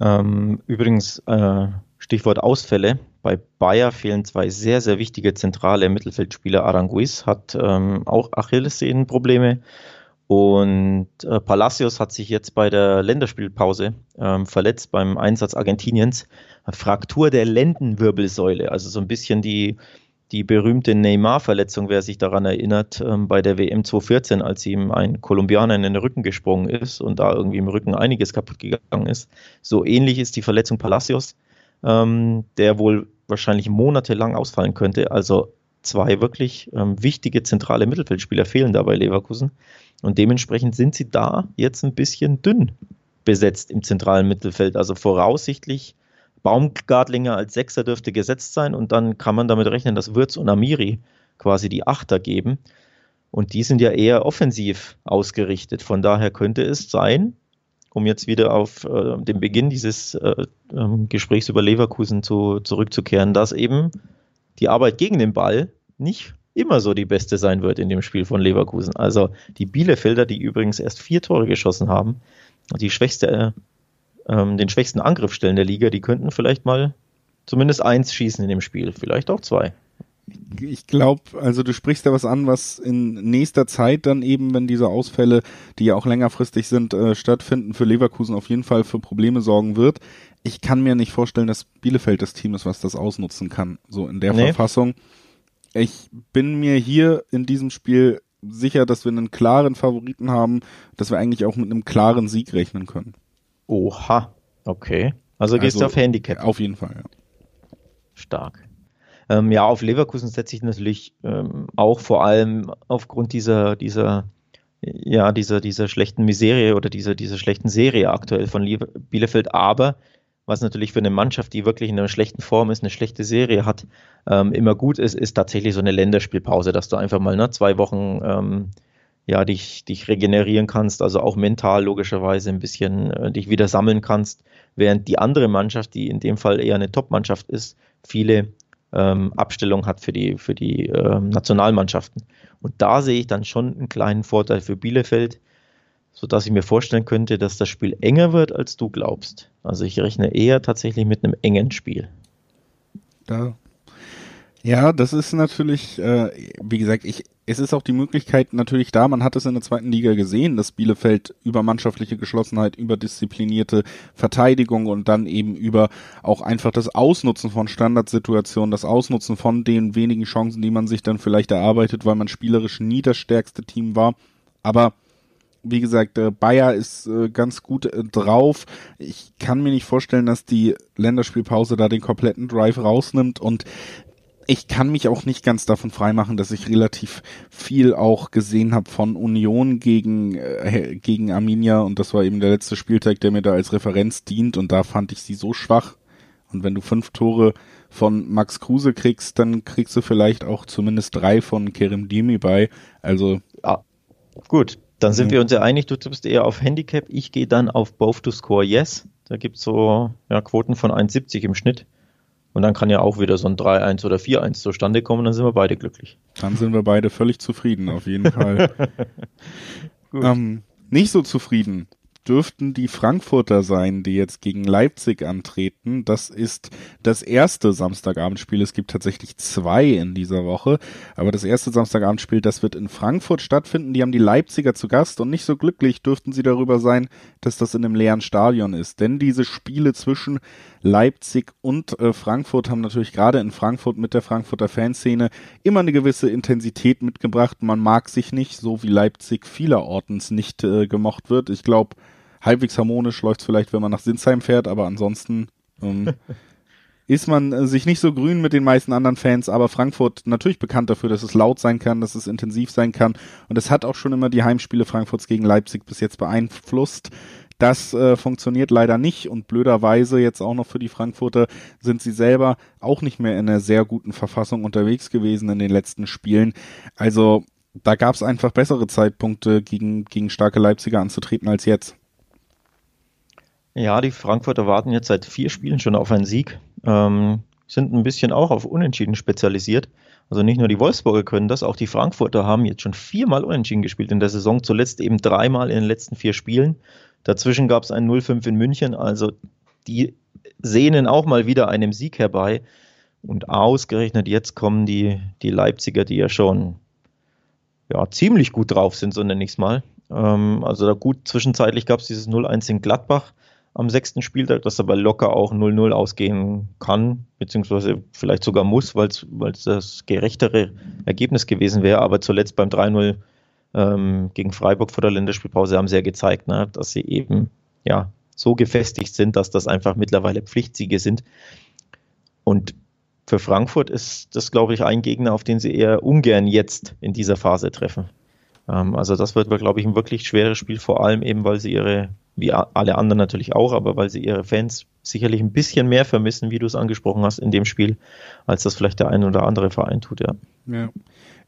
Ähm, übrigens, äh, Stichwort Ausfälle. Bei Bayer fehlen zwei sehr, sehr wichtige zentrale Mittelfeldspieler. Aranguiz hat ähm, auch Achillessehnenprobleme und äh, Palacios hat sich jetzt bei der Länderspielpause ähm, verletzt beim Einsatz Argentiniens. Fraktur der Lendenwirbelsäule, also so ein bisschen die die berühmte Neymar-Verletzung, wer sich daran erinnert, ähm, bei der WM 2014, als ihm ein Kolumbianer in den Rücken gesprungen ist und da irgendwie im Rücken einiges kaputt gegangen ist. So ähnlich ist die Verletzung Palacios, ähm, der wohl wahrscheinlich monatelang ausfallen könnte. Also zwei wirklich ähm, wichtige zentrale Mittelfeldspieler fehlen da bei Leverkusen. Und dementsprechend sind sie da jetzt ein bisschen dünn besetzt im zentralen Mittelfeld. Also voraussichtlich Baumgartlinger als Sechser dürfte gesetzt sein und dann kann man damit rechnen, dass Würz und Amiri quasi die Achter geben. Und die sind ja eher offensiv ausgerichtet. Von daher könnte es sein, um jetzt wieder auf äh, den Beginn dieses äh, äh, Gesprächs über Leverkusen zu, zurückzukehren, dass eben die Arbeit gegen den Ball nicht immer so die beste sein wird in dem Spiel von Leverkusen. Also die Bielefelder, die übrigens erst vier Tore geschossen haben, die schwächste ähm, den schwächsten Angriffsstellen der Liga, die könnten vielleicht mal zumindest eins schießen in dem Spiel, vielleicht auch zwei. Ich glaube, also du sprichst da was an, was in nächster Zeit dann eben, wenn diese Ausfälle, die ja auch längerfristig sind, äh, stattfinden, für Leverkusen auf jeden Fall für Probleme sorgen wird. Ich kann mir nicht vorstellen, dass Bielefeld das Team ist, was das ausnutzen kann, so in der nee. Verfassung. Ich bin mir hier in diesem Spiel sicher, dass wir einen klaren Favoriten haben, dass wir eigentlich auch mit einem klaren Sieg rechnen können. Oha, okay. Also gehst also, du auf Handicap? Auf jeden Fall, ja. Stark. Ähm, ja, auf Leverkusen setze ich natürlich ähm, auch vor allem aufgrund dieser, dieser, ja, dieser, dieser schlechten Miserie oder dieser, dieser schlechten Serie aktuell von Bielefeld. Aber was natürlich für eine Mannschaft, die wirklich in einer schlechten Form ist, eine schlechte Serie hat, ähm, immer gut ist, ist tatsächlich so eine Länderspielpause, dass du einfach mal ne, zwei Wochen ähm, ja, dich, dich regenerieren kannst, also auch mental logischerweise ein bisschen äh, dich wieder sammeln kannst, während die andere Mannschaft, die in dem Fall eher eine Top-Mannschaft ist, viele ähm, Abstellungen hat für die, für die ähm, Nationalmannschaften. Und da sehe ich dann schon einen kleinen Vorteil für Bielefeld, sodass ich mir vorstellen könnte, dass das Spiel enger wird, als du glaubst. Also ich rechne eher tatsächlich mit einem engen Spiel. Da ja, das ist natürlich, äh, wie gesagt, ich, es ist auch die Möglichkeit natürlich da, man hat es in der zweiten Liga gesehen, dass Bielefeld über mannschaftliche Geschlossenheit, über disziplinierte Verteidigung und dann eben über auch einfach das Ausnutzen von Standardsituationen, das Ausnutzen von den wenigen Chancen, die man sich dann vielleicht erarbeitet, weil man spielerisch nie das stärkste Team war. Aber wie gesagt, Bayer ist äh, ganz gut äh, drauf. Ich kann mir nicht vorstellen, dass die Länderspielpause da den kompletten Drive rausnimmt und ich kann mich auch nicht ganz davon freimachen, dass ich relativ viel auch gesehen habe von Union gegen, äh, gegen Arminia und das war eben der letzte Spieltag, der mir da als Referenz dient und da fand ich sie so schwach. Und wenn du fünf Tore von Max Kruse kriegst, dann kriegst du vielleicht auch zumindest drei von Kerem Dimi bei. Also. Ja, gut. Dann sind ja. wir uns ja einig, du tippst eher auf Handicap. Ich gehe dann auf Both to Score Yes. Da gibt's so ja, Quoten von 1,70 im Schnitt. Und dann kann ja auch wieder so ein 3-1 oder 4-1 zustande kommen, dann sind wir beide glücklich. Dann sind wir beide völlig zufrieden, auf jeden Fall. ähm, nicht so zufrieden dürften die Frankfurter sein, die jetzt gegen Leipzig antreten. Das ist das erste Samstagabendspiel. Es gibt tatsächlich zwei in dieser Woche. Aber das erste Samstagabendspiel, das wird in Frankfurt stattfinden. Die haben die Leipziger zu Gast und nicht so glücklich dürften sie darüber sein, dass das in einem leeren Stadion ist. Denn diese Spiele zwischen Leipzig und äh, Frankfurt haben natürlich gerade in Frankfurt mit der Frankfurter Fanszene immer eine gewisse Intensität mitgebracht. Man mag sich nicht, so wie Leipzig vielerortens nicht äh, gemocht wird. Ich glaube, halbwegs harmonisch läuft es vielleicht, wenn man nach Sinsheim fährt, aber ansonsten ähm, ist man äh, sich nicht so grün mit den meisten anderen Fans, aber Frankfurt natürlich bekannt dafür, dass es laut sein kann, dass es intensiv sein kann und es hat auch schon immer die Heimspiele Frankfurts gegen Leipzig bis jetzt beeinflusst. Das äh, funktioniert leider nicht und blöderweise jetzt auch noch für die Frankfurter sind sie selber auch nicht mehr in einer sehr guten Verfassung unterwegs gewesen in den letzten Spielen. Also da gab es einfach bessere Zeitpunkte gegen, gegen starke Leipziger anzutreten als jetzt. Ja, die Frankfurter warten jetzt seit vier Spielen schon auf einen Sieg, ähm, sind ein bisschen auch auf Unentschieden spezialisiert. Also nicht nur die Wolfsburger können das, auch die Frankfurter haben jetzt schon viermal Unentschieden gespielt in der Saison, zuletzt eben dreimal in den letzten vier Spielen. Dazwischen gab es ein 0-5 in München, also die sehnen auch mal wieder einem Sieg herbei. Und ausgerechnet jetzt kommen die, die Leipziger, die ja schon ja, ziemlich gut drauf sind, so nenne ich es mal. Ähm, also da gut, zwischenzeitlich gab es dieses 0-1 in Gladbach am sechsten Spieltag, das aber locker auch 0-0 ausgehen kann, beziehungsweise vielleicht sogar muss, weil es das gerechtere Ergebnis gewesen wäre. Aber zuletzt beim 3-0 ähm, gegen Freiburg vor der Länderspielpause haben sie ja gezeigt, ne, dass sie eben ja so gefestigt sind, dass das einfach mittlerweile Pflichtsiege sind. Und für Frankfurt ist das, glaube ich, ein Gegner, auf den sie eher ungern jetzt in dieser Phase treffen. Ähm, also das wird, glaube ich, ein wirklich schweres Spiel, vor allem eben, weil sie ihre, wie alle anderen natürlich auch, aber weil sie ihre Fans sicherlich ein bisschen mehr vermissen, wie du es angesprochen hast, in dem Spiel, als das vielleicht der ein oder andere Verein tut, ja. Ja.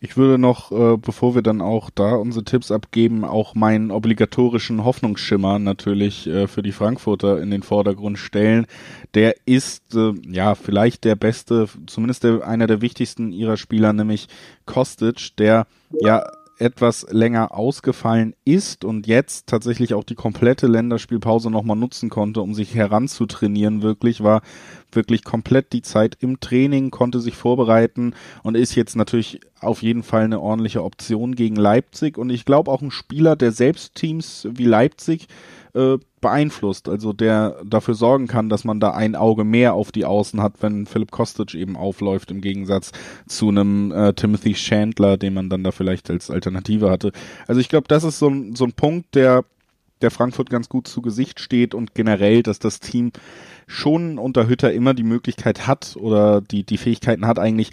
Ich würde noch, äh, bevor wir dann auch da unsere Tipps abgeben, auch meinen obligatorischen Hoffnungsschimmer natürlich äh, für die Frankfurter in den Vordergrund stellen. Der ist äh, ja vielleicht der beste, zumindest der, einer der wichtigsten ihrer Spieler, nämlich Kostic, der ja etwas länger ausgefallen ist und jetzt tatsächlich auch die komplette Länderspielpause nochmal nutzen konnte, um sich heranzutrainieren, wirklich, war wirklich komplett die Zeit im Training, konnte sich vorbereiten und ist jetzt natürlich auf jeden Fall eine ordentliche Option gegen Leipzig. Und ich glaube auch ein Spieler, der selbst Teams wie Leipzig äh, beeinflusst, also der dafür sorgen kann, dass man da ein Auge mehr auf die Außen hat, wenn Philipp Kostic eben aufläuft, im Gegensatz zu einem äh, Timothy Chandler, den man dann da vielleicht als Alternative hatte. Also ich glaube, das ist so ein, so ein Punkt, der der Frankfurt ganz gut zu Gesicht steht und generell, dass das Team schon unter Hütter immer die Möglichkeit hat oder die, die Fähigkeiten hat, eigentlich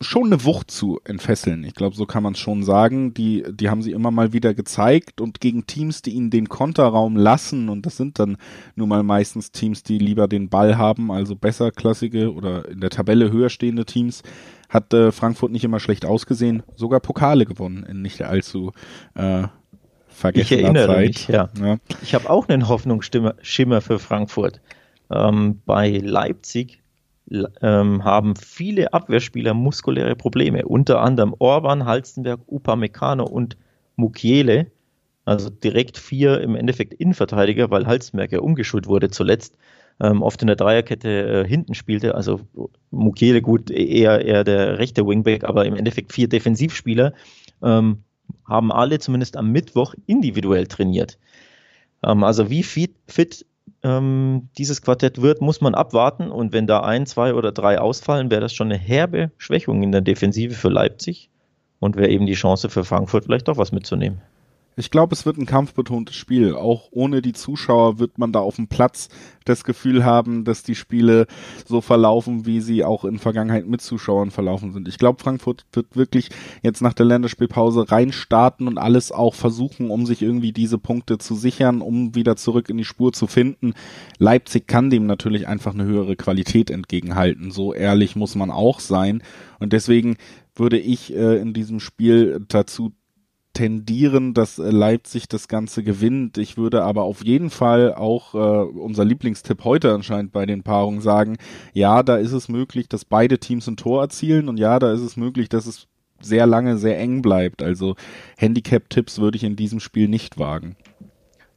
schon eine Wucht zu entfesseln. Ich glaube, so kann man es schon sagen. Die, die haben sie immer mal wieder gezeigt und gegen Teams, die ihnen den Konterraum lassen, und das sind dann nun mal meistens Teams, die lieber den Ball haben, also besser klassige oder in der Tabelle höher stehende Teams, hat äh, Frankfurt nicht immer schlecht ausgesehen, sogar Pokale gewonnen in nicht allzu äh, vergessener ich erinnere Zeit. Mich, ja. ja. Ich habe auch einen Hoffnungsschimmer für Frankfurt. Ähm, bei Leipzig ähm, haben viele Abwehrspieler muskuläre Probleme, unter anderem Orban, Halstenberg, Upamecano und Mukiele. Also direkt vier im Endeffekt Innenverteidiger, weil Halstenberg ja umgeschult wurde zuletzt. Ähm, oft in der Dreierkette äh, hinten spielte, also Mukiele gut, eher, eher der rechte Wingback, aber im Endeffekt vier Defensivspieler ähm, haben alle zumindest am Mittwoch individuell trainiert. Ähm, also wie fit, fit ähm, dieses Quartett wird, muss man abwarten. Und wenn da ein, zwei oder drei ausfallen, wäre das schon eine herbe Schwächung in der Defensive für Leipzig und wäre eben die Chance für Frankfurt vielleicht doch was mitzunehmen. Ich glaube, es wird ein kampfbetontes Spiel. Auch ohne die Zuschauer wird man da auf dem Platz das Gefühl haben, dass die Spiele so verlaufen, wie sie auch in Vergangenheit mit Zuschauern verlaufen sind. Ich glaube, Frankfurt wird wirklich jetzt nach der Länderspielpause reinstarten und alles auch versuchen, um sich irgendwie diese Punkte zu sichern, um wieder zurück in die Spur zu finden. Leipzig kann dem natürlich einfach eine höhere Qualität entgegenhalten. So ehrlich muss man auch sein. Und deswegen würde ich äh, in diesem Spiel dazu tendieren, dass äh, Leipzig das Ganze gewinnt. Ich würde aber auf jeden Fall auch äh, unser Lieblingstipp heute anscheinend bei den Paarungen sagen, ja, da ist es möglich, dass beide Teams ein Tor erzielen und ja, da ist es möglich, dass es sehr lange sehr eng bleibt. Also Handicap-Tipps würde ich in diesem Spiel nicht wagen.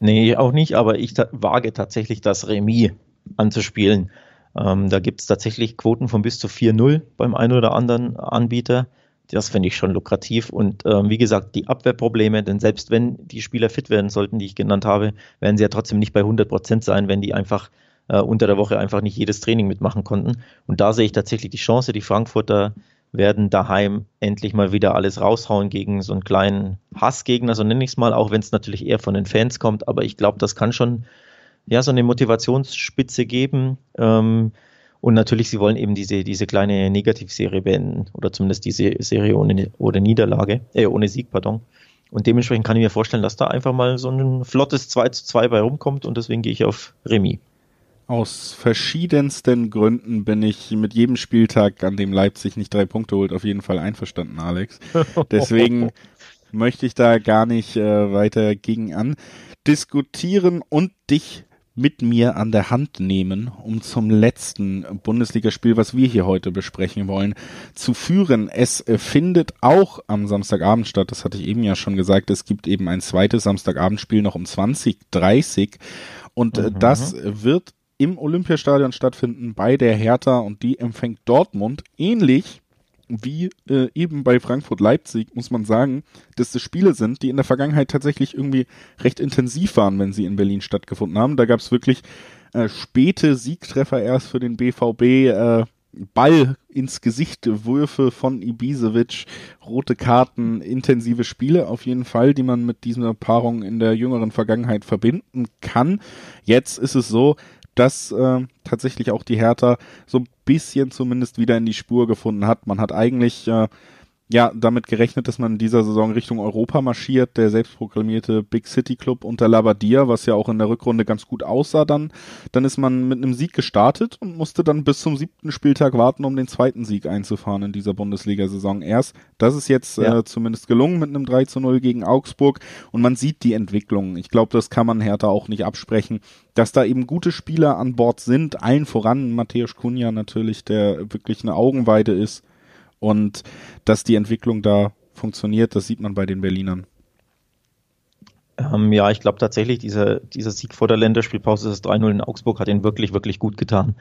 Nee, auch nicht, aber ich ta wage tatsächlich das Remis anzuspielen. Ähm, da gibt es tatsächlich Quoten von bis zu 4-0 beim einen oder anderen Anbieter. Das finde ich schon lukrativ. Und ähm, wie gesagt, die Abwehrprobleme, denn selbst wenn die Spieler fit werden sollten, die ich genannt habe, werden sie ja trotzdem nicht bei 100 Prozent sein, wenn die einfach äh, unter der Woche einfach nicht jedes Training mitmachen konnten. Und da sehe ich tatsächlich die Chance, die Frankfurter werden daheim endlich mal wieder alles raushauen gegen so einen kleinen Hassgegner, so nenne ich es mal, auch wenn es natürlich eher von den Fans kommt. Aber ich glaube, das kann schon ja, so eine Motivationsspitze geben. Ähm, und natürlich, sie wollen eben diese, diese kleine Negativserie beenden oder zumindest diese Serie ohne, ohne Niederlage, äh, ohne Sieg, pardon. Und dementsprechend kann ich mir vorstellen, dass da einfach mal so ein flottes 2 zu 2 bei rumkommt und deswegen gehe ich auf Remis. Aus verschiedensten Gründen bin ich mit jedem Spieltag, an dem Leipzig nicht drei Punkte holt, auf jeden Fall einverstanden, Alex. Deswegen möchte ich da gar nicht äh, weiter gegen an diskutieren und dich mit mir an der Hand nehmen, um zum letzten Bundesligaspiel, was wir hier heute besprechen wollen, zu führen. Es findet auch am Samstagabend statt, das hatte ich eben ja schon gesagt, es gibt eben ein zweites Samstagabendspiel noch um 20.30 und mhm. das wird im Olympiastadion stattfinden bei der Hertha und die empfängt Dortmund ähnlich wie äh, eben bei Frankfurt-Leipzig, muss man sagen, dass das Spiele sind, die in der Vergangenheit tatsächlich irgendwie recht intensiv waren, wenn sie in Berlin stattgefunden haben. Da gab es wirklich äh, späte Siegtreffer erst für den BVB, äh, Ball ins Gesicht, Würfe von Ibisevic, rote Karten, intensive Spiele auf jeden Fall, die man mit dieser Paarung in der jüngeren Vergangenheit verbinden kann. Jetzt ist es so, dass äh, tatsächlich auch die Hertha so ein bisschen zumindest wieder in die Spur gefunden hat. Man hat eigentlich äh, ja damit gerechnet, dass man in dieser Saison Richtung Europa marschiert. Der selbstproklamierte Big City Club unter Labadia, was ja auch in der Rückrunde ganz gut aussah dann. Dann ist man mit einem Sieg gestartet und musste dann bis zum siebten Spieltag warten, um den zweiten Sieg einzufahren in dieser Bundesliga-Saison erst. Das ist jetzt ja. äh, zumindest gelungen mit einem 3 zu 0 gegen Augsburg und man sieht die Entwicklung. Ich glaube, das kann man Hertha auch nicht absprechen, dass da eben gute Spieler an Bord sind, allen voran Matthäus Kunja natürlich, der wirklich eine Augenweide ist und dass die Entwicklung da funktioniert, das sieht man bei den Berlinern. Ähm, ja, ich glaube tatsächlich, dieser, dieser Sieg vor der Länderspielpause, das 3-0 in Augsburg, hat ihn wirklich, wirklich gut getan.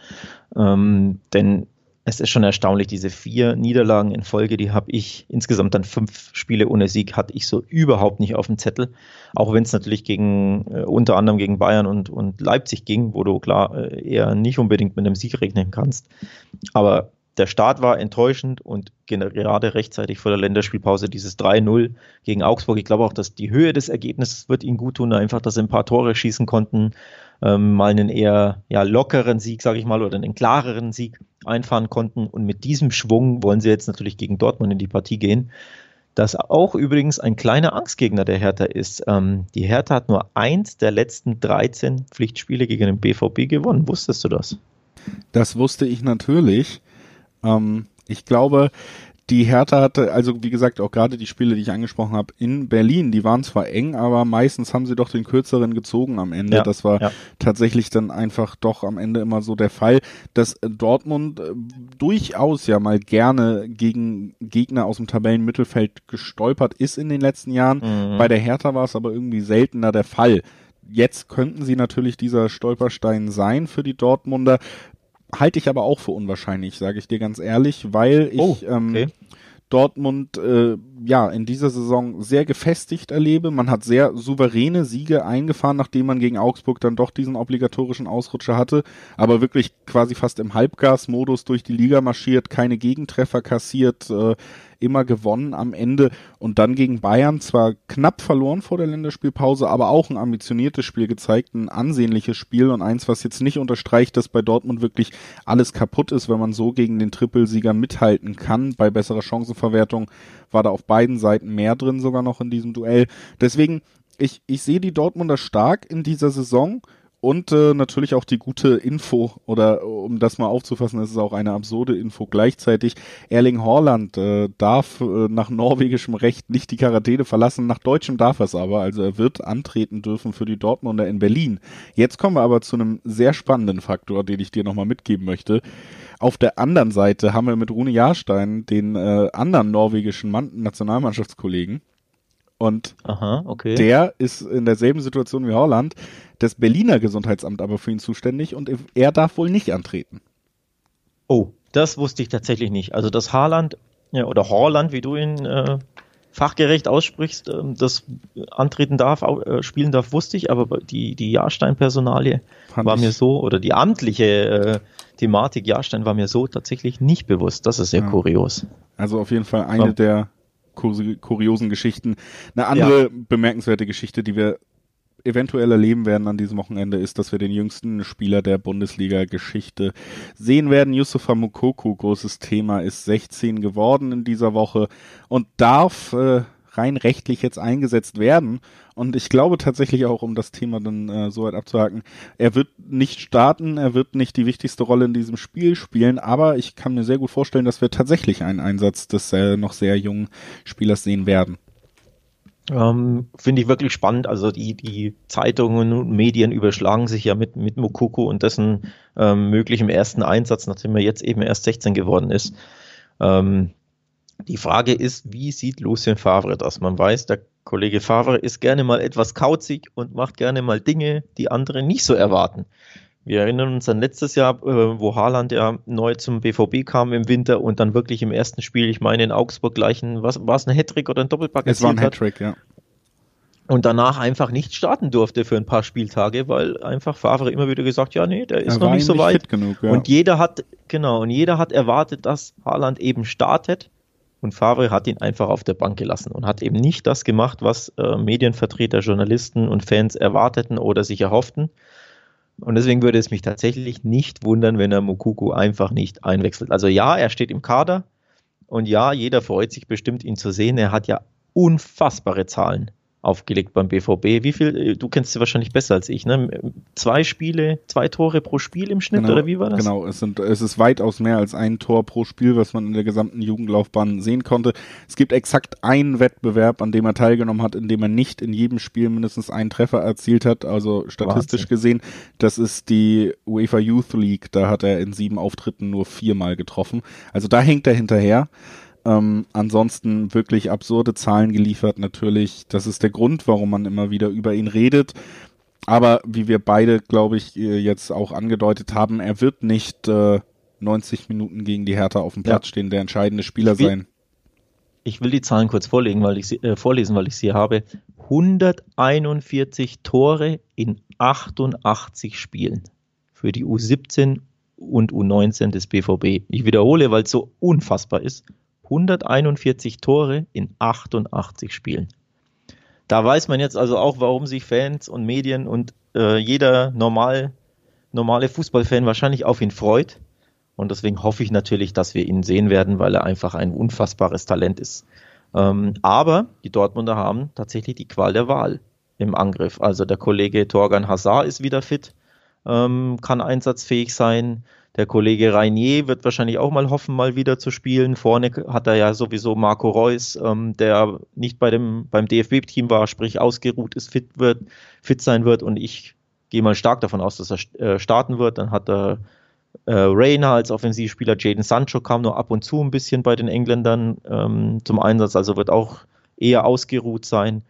Ähm, denn es ist schon erstaunlich, diese vier Niederlagen in Folge, die habe ich insgesamt dann fünf Spiele ohne Sieg, hatte ich so überhaupt nicht auf dem Zettel. Auch wenn es natürlich gegen, äh, unter anderem gegen Bayern und, und Leipzig ging, wo du klar äh, eher nicht unbedingt mit einem Sieg rechnen kannst. Aber der Start war enttäuschend und gerade rechtzeitig vor der Länderspielpause dieses 3-0 gegen Augsburg. Ich glaube auch, dass die Höhe des Ergebnisses wird ihnen gut tun, einfach, dass sie ein paar Tore schießen konnten, ähm, mal einen eher ja, lockeren Sieg, sage ich mal, oder einen klareren Sieg einfahren konnten. Und mit diesem Schwung wollen sie jetzt natürlich gegen Dortmund in die Partie gehen. Das auch übrigens ein kleiner Angstgegner der Hertha ist. Ähm, die Hertha hat nur eins der letzten 13 Pflichtspiele gegen den BVB gewonnen. Wusstest du das? Das wusste ich natürlich. Ähm, ich glaube, die Hertha hatte, also wie gesagt, auch gerade die Spiele, die ich angesprochen habe, in Berlin, die waren zwar eng, aber meistens haben sie doch den kürzeren gezogen am Ende. Ja, das war ja. tatsächlich dann einfach doch am Ende immer so der Fall, dass Dortmund äh, durchaus ja mal gerne gegen Gegner aus dem Tabellenmittelfeld gestolpert ist in den letzten Jahren. Mhm. Bei der Hertha war es aber irgendwie seltener der Fall jetzt könnten sie natürlich dieser Stolperstein sein für die Dortmunder halte ich aber auch für unwahrscheinlich, sage ich dir ganz ehrlich, weil ich oh, ähm, okay. ähm, Dortmund äh, ja in dieser Saison sehr gefestigt erlebe. Man hat sehr souveräne Siege eingefahren, nachdem man gegen Augsburg dann doch diesen obligatorischen Ausrutscher hatte, aber wirklich quasi fast im Halbgasmodus durch die Liga marschiert, keine Gegentreffer kassiert. Äh, immer gewonnen am Ende und dann gegen Bayern zwar knapp verloren vor der Länderspielpause, aber auch ein ambitioniertes Spiel gezeigt, ein ansehnliches Spiel und eins, was jetzt nicht unterstreicht, dass bei Dortmund wirklich alles kaputt ist, wenn man so gegen den Trippelsieger mithalten kann. Bei besserer Chancenverwertung war da auf beiden Seiten mehr drin sogar noch in diesem Duell. Deswegen, ich, ich sehe die Dortmunder stark in dieser Saison und äh, natürlich auch die gute Info, oder um das mal aufzufassen, es ist auch eine absurde Info gleichzeitig. Erling Haaland äh, darf äh, nach norwegischem Recht nicht die Quarantäne verlassen, nach deutschem darf er es aber. Also er wird antreten dürfen für die Dortmunder in Berlin. Jetzt kommen wir aber zu einem sehr spannenden Faktor, den ich dir nochmal mitgeben möchte. Auf der anderen Seite haben wir mit Rune Jahrstein den äh, anderen norwegischen Mann Nationalmannschaftskollegen Und Aha, okay. der ist in derselben Situation wie Holland, das Berliner Gesundheitsamt aber für ihn zuständig und er darf wohl nicht antreten. Oh, das wusste ich tatsächlich nicht. Also das Haarland ja, oder Horland, wie du ihn äh, fachgerecht aussprichst, äh, das antreten darf, äh, spielen darf, wusste ich, aber die, die Jahrstein-Personalie war mir so, oder die amtliche äh, Thematik Jahrstein war mir so tatsächlich nicht bewusst. Das ist sehr ja. kurios. Also auf jeden Fall eine ja. der kuriosen Geschichten. Eine andere ja. bemerkenswerte Geschichte, die wir eventuell erleben werden an diesem Wochenende, ist, dass wir den jüngsten Spieler der Bundesliga-Geschichte sehen werden. Yusufa Mukoku, großes Thema, ist 16 geworden in dieser Woche und darf äh, rein rechtlich jetzt eingesetzt werden. Und ich glaube tatsächlich auch, um das Thema dann äh, so weit abzuhaken, er wird nicht starten, er wird nicht die wichtigste Rolle in diesem Spiel spielen, aber ich kann mir sehr gut vorstellen, dass wir tatsächlich einen Einsatz des äh, noch sehr jungen Spielers sehen werden. Ähm, Finde ich wirklich spannend. Also die, die Zeitungen und Medien überschlagen sich ja mit, mit Mukoko und dessen ähm, möglichem ersten Einsatz, nachdem er jetzt eben erst 16 geworden ist. Ähm, die Frage ist, wie sieht Lucien Favre das? Man weiß, der Kollege Favre ist gerne mal etwas kauzig und macht gerne mal Dinge, die andere nicht so erwarten. Wir erinnern uns an letztes Jahr, äh, wo Haaland ja neu zum BVB kam im Winter und dann wirklich im ersten Spiel, ich meine in Augsburg gleich ein, was war es, ein Hattrick oder ein Doppelpack Es war ein Hattrick, ja. Und danach einfach nicht starten durfte für ein paar Spieltage, weil einfach Favre immer wieder gesagt, ja, nee, der ist noch nicht so nicht weit. Genug, ja. Und jeder hat, genau, und jeder hat erwartet, dass Haaland eben startet. Und Favre hat ihn einfach auf der Bank gelassen und hat eben nicht das gemacht, was äh, Medienvertreter, Journalisten und Fans erwarteten oder sich erhofften. Und deswegen würde es mich tatsächlich nicht wundern, wenn er Mukuku einfach nicht einwechselt. Also ja, er steht im Kader und ja, jeder freut sich bestimmt, ihn zu sehen. Er hat ja unfassbare Zahlen aufgelegt beim BVB. Wie viel, äh, du kennst sie wahrscheinlich besser als ich, ne? Zwei Spiele, zwei Tore pro Spiel im Schnitt, genau, oder wie war das? Genau, es, sind, es ist weitaus mehr als ein Tor pro Spiel, was man in der gesamten Jugendlaufbahn sehen konnte. Es gibt exakt einen Wettbewerb, an dem er teilgenommen hat, in dem er nicht in jedem Spiel mindestens einen Treffer erzielt hat, also statistisch Wahnsinn. gesehen. Das ist die UEFA Youth League, da hat er in sieben Auftritten nur viermal getroffen. Also da hängt er hinterher. Ähm, ansonsten wirklich absurde Zahlen geliefert, natürlich. Das ist der Grund, warum man immer wieder über ihn redet. Aber wie wir beide, glaube ich, äh, jetzt auch angedeutet haben, er wird nicht äh, 90 Minuten gegen die Hertha auf dem Platz ja. stehen, der entscheidende Spieler ich will, sein. Ich will die Zahlen kurz vorlegen, weil ich sie, äh, vorlesen, weil ich sie habe. 141 Tore in 88 Spielen für die U17 und U19 des BVB. Ich wiederhole, weil es so unfassbar ist. 141 Tore in 88 Spielen. Da weiß man jetzt also auch, warum sich Fans und Medien und äh, jeder normal, normale Fußballfan wahrscheinlich auf ihn freut. Und deswegen hoffe ich natürlich, dass wir ihn sehen werden, weil er einfach ein unfassbares Talent ist. Ähm, aber die Dortmunder haben tatsächlich die Qual der Wahl im Angriff. Also der Kollege Torgan Hazard ist wieder fit, ähm, kann einsatzfähig sein. Der Kollege Reinier wird wahrscheinlich auch mal hoffen, mal wieder zu spielen. Vorne hat er ja sowieso Marco Reus, ähm, der nicht bei dem, beim DFB-Team war, sprich ausgeruht ist, fit wird, fit sein wird und ich gehe mal stark davon aus, dass er äh, starten wird. Dann hat er äh, Reina als Offensivspieler, Jaden Sancho kam nur ab und zu ein bisschen bei den Engländern ähm, zum Einsatz, also wird auch eher ausgeruht sein.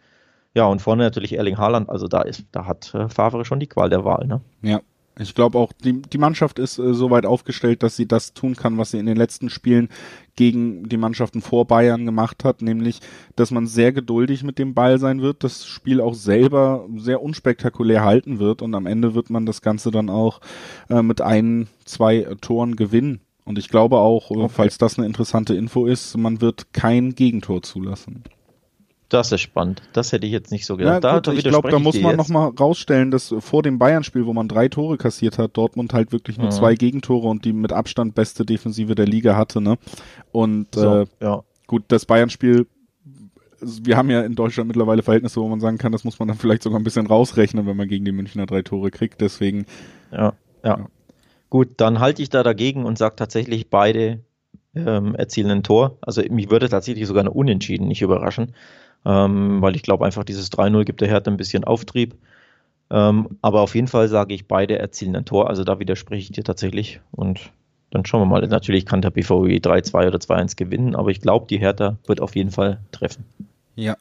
Ja, und vorne natürlich Erling Haaland, also da ist, da hat äh, Favre schon die Qual der Wahl, ne? Ja, ich glaube auch, die, die Mannschaft ist äh, so weit aufgestellt, dass sie das tun kann, was sie in den letzten Spielen gegen die Mannschaften vor Bayern gemacht hat, nämlich, dass man sehr geduldig mit dem Ball sein wird, das Spiel auch selber sehr unspektakulär halten wird und am Ende wird man das Ganze dann auch äh, mit ein, zwei Toren gewinnen. Und ich glaube auch, äh, okay. falls das eine interessante Info ist, man wird kein Gegentor zulassen. Das ist spannend. Das hätte ich jetzt nicht so gedacht. Ja, gut, da ich glaube, da muss man nochmal rausstellen, dass vor dem Bayern-Spiel, wo man drei Tore kassiert hat, Dortmund halt wirklich nur mhm. zwei Gegentore und die mit Abstand beste Defensive der Liga hatte. Ne? Und so, äh, ja. gut, das Bayern-Spiel wir haben ja in Deutschland mittlerweile Verhältnisse, wo man sagen kann, das muss man dann vielleicht sogar ein bisschen rausrechnen, wenn man gegen die Münchner drei Tore kriegt. Deswegen. Ja, ja. ja. Gut, dann halte ich da dagegen und sage tatsächlich, beide ähm, erzielen ein Tor. Also mich würde tatsächlich sogar eine Unentschieden nicht überraschen ähm, weil ich glaube einfach, dieses 3-0 gibt der Hertha ein bisschen Auftrieb. Ähm, aber auf jeden Fall sage ich, beide erzielen ein Tor. Also da widerspreche ich dir tatsächlich. Und dann schauen wir mal. Natürlich kann der BVW 3-2 oder 2-1 gewinnen, aber ich glaube, die Hertha wird auf jeden Fall treffen. Ja.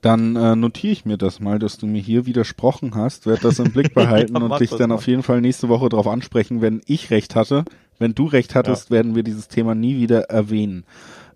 Dann äh, notiere ich mir das mal, dass du mir hier widersprochen hast, werde das im Blick behalten ja, und dich dann mal. auf jeden Fall nächste Woche darauf ansprechen, wenn ich recht hatte. Wenn du recht hattest, ja. werden wir dieses Thema nie wieder erwähnen.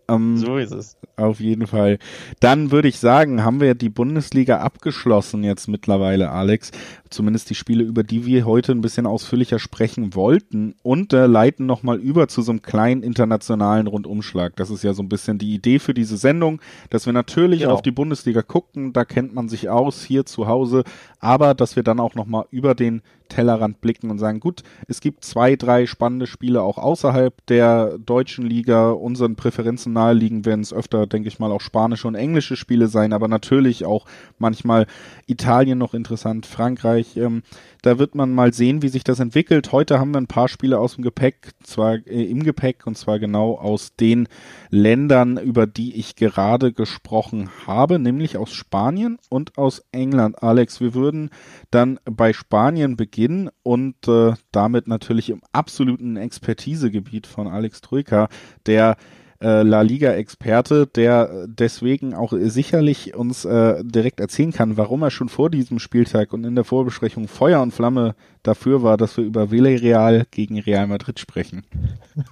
Ähm, so ist es. Auf jeden Fall. Dann würde ich sagen, haben wir die Bundesliga abgeschlossen jetzt mittlerweile, Alex. Zumindest die Spiele, über die wir heute ein bisschen ausführlicher sprechen wollten und äh, leiten nochmal über zu so einem kleinen internationalen Rundumschlag. Das ist ja so ein bisschen die Idee für diese Sendung, dass wir natürlich genau. auf die Bundesliga gucken, da kennt man sich aus hier zu Hause, aber dass wir dann auch nochmal über den Tellerrand blicken und sagen, gut, es gibt zwei, drei spannende Spiele auch außerhalb der deutschen Liga. Unseren Präferenzen naheliegen werden es öfter, denke ich mal, auch spanische und englische Spiele sein, aber natürlich auch manchmal Italien noch interessant, Frankreich. Ähm, da wird man mal sehen, wie sich das entwickelt. Heute haben wir ein paar Spiele aus dem Gepäck, zwar äh, im Gepäck und zwar genau aus den Ländern, über die ich gerade gesprochen habe, nämlich aus Spanien und aus England. Alex, wir würden dann bei Spanien beginnen und äh, damit natürlich im absoluten Expertisegebiet von Alex Troika, der äh, La Liga-Experte, der deswegen auch sicherlich uns äh, direkt erzählen kann, warum er schon vor diesem Spieltag und in der Vorbesprechung Feuer und Flamme dafür war, dass wir über Villarreal gegen Real Madrid sprechen.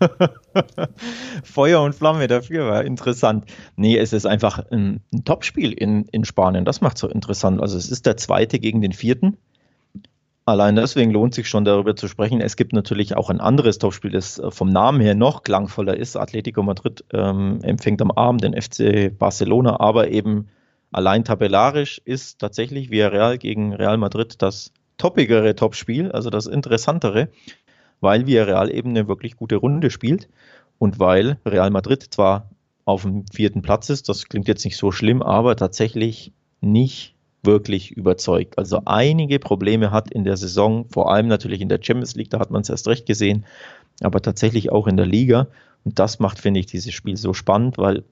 Feuer und Flamme dafür war interessant. Nee, es ist einfach ein, ein Topspiel in, in Spanien. Das macht so interessant. Also es ist der zweite gegen den vierten. Allein deswegen lohnt sich schon darüber zu sprechen. Es gibt natürlich auch ein anderes Topspiel, das äh, vom Namen her noch klangvoller ist. Atletico Madrid ähm, empfängt am Abend den FC Barcelona, aber eben allein tabellarisch ist tatsächlich Villarreal gegen Real Madrid das toppigere Topspiel, also das interessantere, weil Villarreal eben eine wirklich gute Runde spielt und weil Real Madrid zwar auf dem vierten Platz ist, das klingt jetzt nicht so schlimm, aber tatsächlich nicht wirklich überzeugt. Also einige Probleme hat in der Saison, vor allem natürlich in der Champions League, da hat man es erst recht gesehen, aber tatsächlich auch in der Liga. Und das macht, finde ich, dieses Spiel so spannend, weil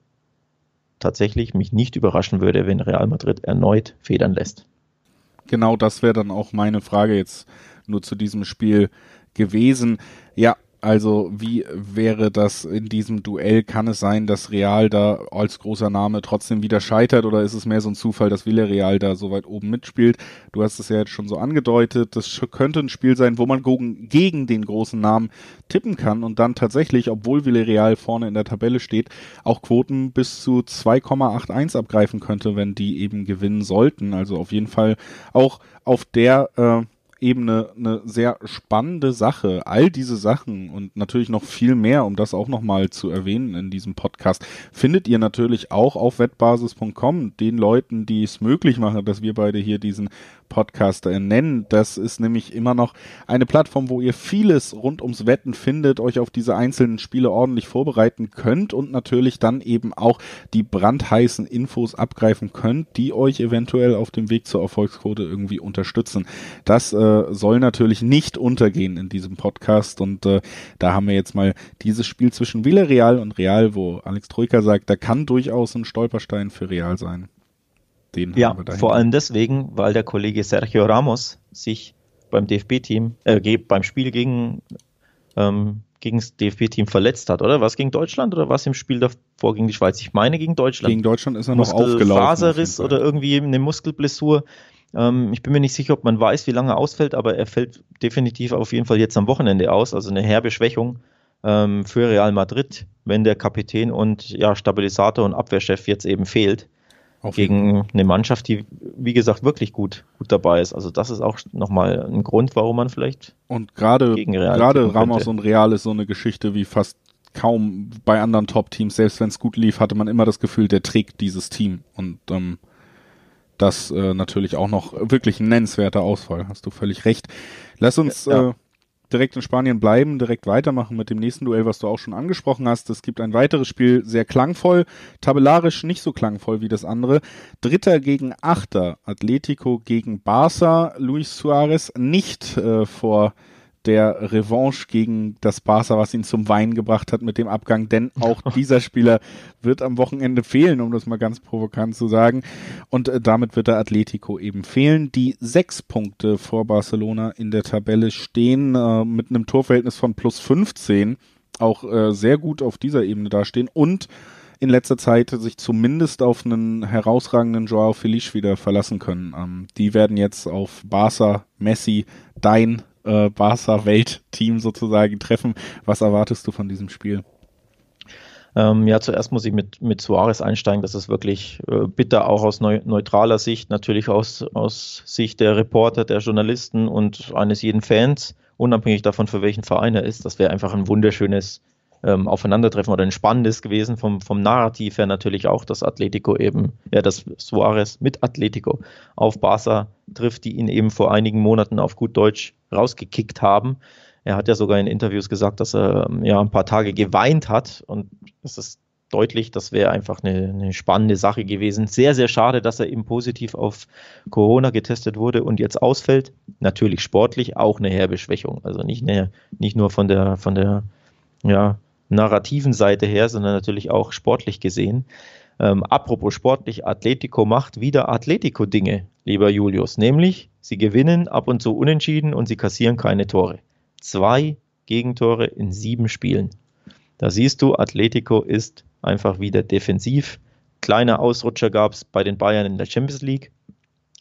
tatsächlich mich nicht überraschen würde, wenn Real Madrid erneut federn lässt. Genau das wäre dann auch meine Frage jetzt nur zu diesem Spiel gewesen. Ja, also wie wäre das in diesem Duell? Kann es sein, dass Real da als großer Name trotzdem wieder scheitert oder ist es mehr so ein Zufall, dass Villarreal da so weit oben mitspielt? Du hast es ja jetzt schon so angedeutet. Das könnte ein Spiel sein, wo man gegen den großen Namen tippen kann und dann tatsächlich, obwohl Villarreal vorne in der Tabelle steht, auch Quoten bis zu 2,81 abgreifen könnte, wenn die eben gewinnen sollten. Also auf jeden Fall auch auf der äh, eben eine, eine sehr spannende Sache. All diese Sachen und natürlich noch viel mehr, um das auch nochmal zu erwähnen in diesem Podcast, findet ihr natürlich auch auf wettbasis.com, den Leuten, die es möglich machen, dass wir beide hier diesen Podcast nennen. Das ist nämlich immer noch eine Plattform, wo ihr vieles rund ums Wetten findet, euch auf diese einzelnen Spiele ordentlich vorbereiten könnt und natürlich dann eben auch die brandheißen Infos abgreifen könnt, die euch eventuell auf dem Weg zur Erfolgsquote irgendwie unterstützen. Das äh, soll natürlich nicht untergehen in diesem Podcast und äh, da haben wir jetzt mal dieses Spiel zwischen Villarreal und Real, wo Alex Troika sagt, da kann durchaus ein Stolperstein für Real sein. Den ja, vor allem deswegen, weil der Kollege Sergio Ramos sich beim DFB-Team, äh, beim Spiel gegen ähm, gegen das DFB-Team verletzt hat, oder? Was gegen Deutschland oder was im Spiel davor gegen die Schweiz? Ich meine gegen Deutschland. Gegen Deutschland ist er noch aufgelaufen. Faserriss oder irgendwie eine Muskelblessur. Ähm, ich bin mir nicht sicher, ob man weiß, wie lange er ausfällt, aber er fällt definitiv auf jeden Fall jetzt am Wochenende aus. Also eine herbe Schwächung ähm, für Real Madrid, wenn der Kapitän und ja, Stabilisator und Abwehrchef jetzt eben fehlt. Auf gegen eine Mannschaft, die, wie gesagt, wirklich gut, gut dabei ist. Also das ist auch nochmal ein Grund, warum man vielleicht und gerade gerade Ramos und Real ist so eine Geschichte wie fast kaum bei anderen Top-Teams. Selbst wenn es gut lief, hatte man immer das Gefühl, der trägt dieses Team und ähm, das äh, natürlich auch noch wirklich ein nennenswerter Ausfall, hast du völlig recht. Lass uns ja. äh, direkt in Spanien bleiben, direkt weitermachen mit dem nächsten Duell, was du auch schon angesprochen hast. Es gibt ein weiteres Spiel, sehr klangvoll, tabellarisch nicht so klangvoll wie das andere. Dritter gegen Achter, Atletico gegen Barça, Luis Suarez nicht äh, vor der Revanche gegen das Barca, was ihn zum Wein gebracht hat mit dem Abgang, denn auch dieser Spieler wird am Wochenende fehlen, um das mal ganz provokant zu sagen. Und äh, damit wird der Atletico eben fehlen, die sechs Punkte vor Barcelona in der Tabelle stehen, äh, mit einem Torverhältnis von plus 15, auch äh, sehr gut auf dieser Ebene dastehen und in letzter Zeit sich zumindest auf einen herausragenden Joao Felice wieder verlassen können. Ähm, die werden jetzt auf Barca, Messi, dein äh, Barca-Weltteam sozusagen treffen. Was erwartest du von diesem Spiel? Ähm, ja, zuerst muss ich mit, mit Suarez einsteigen. Das ist wirklich äh, bitter, auch aus neu, neutraler Sicht, natürlich aus, aus Sicht der Reporter, der Journalisten und eines jeden Fans, unabhängig davon, für welchen Verein er ist. Das wäre einfach ein wunderschönes ähm, Aufeinandertreffen oder ein spannendes gewesen vom, vom Narrativ her natürlich auch, dass Atletico eben, ja, dass Suarez mit Atletico auf Barca trifft, die ihn eben vor einigen Monaten auf gut Deutsch rausgekickt haben. Er hat ja sogar in Interviews gesagt, dass er ähm, ja ein paar Tage geweint hat und es ist deutlich, das wäre einfach eine, eine, spannende Sache gewesen. Sehr, sehr schade, dass er eben positiv auf Corona getestet wurde und jetzt ausfällt. Natürlich sportlich auch eine herbe Schwächung. Also nicht, eine, nicht nur von der, von der ja, narrativen Seite her, sondern natürlich auch sportlich gesehen. Ähm, apropos sportlich, Atletico macht wieder Atletico-Dinge, lieber Julius. Nämlich, sie gewinnen ab und zu unentschieden und sie kassieren keine Tore. Zwei Gegentore in sieben Spielen. Da siehst du, Atletico ist einfach wieder defensiv. Kleine Ausrutscher gab es bei den Bayern in der Champions League.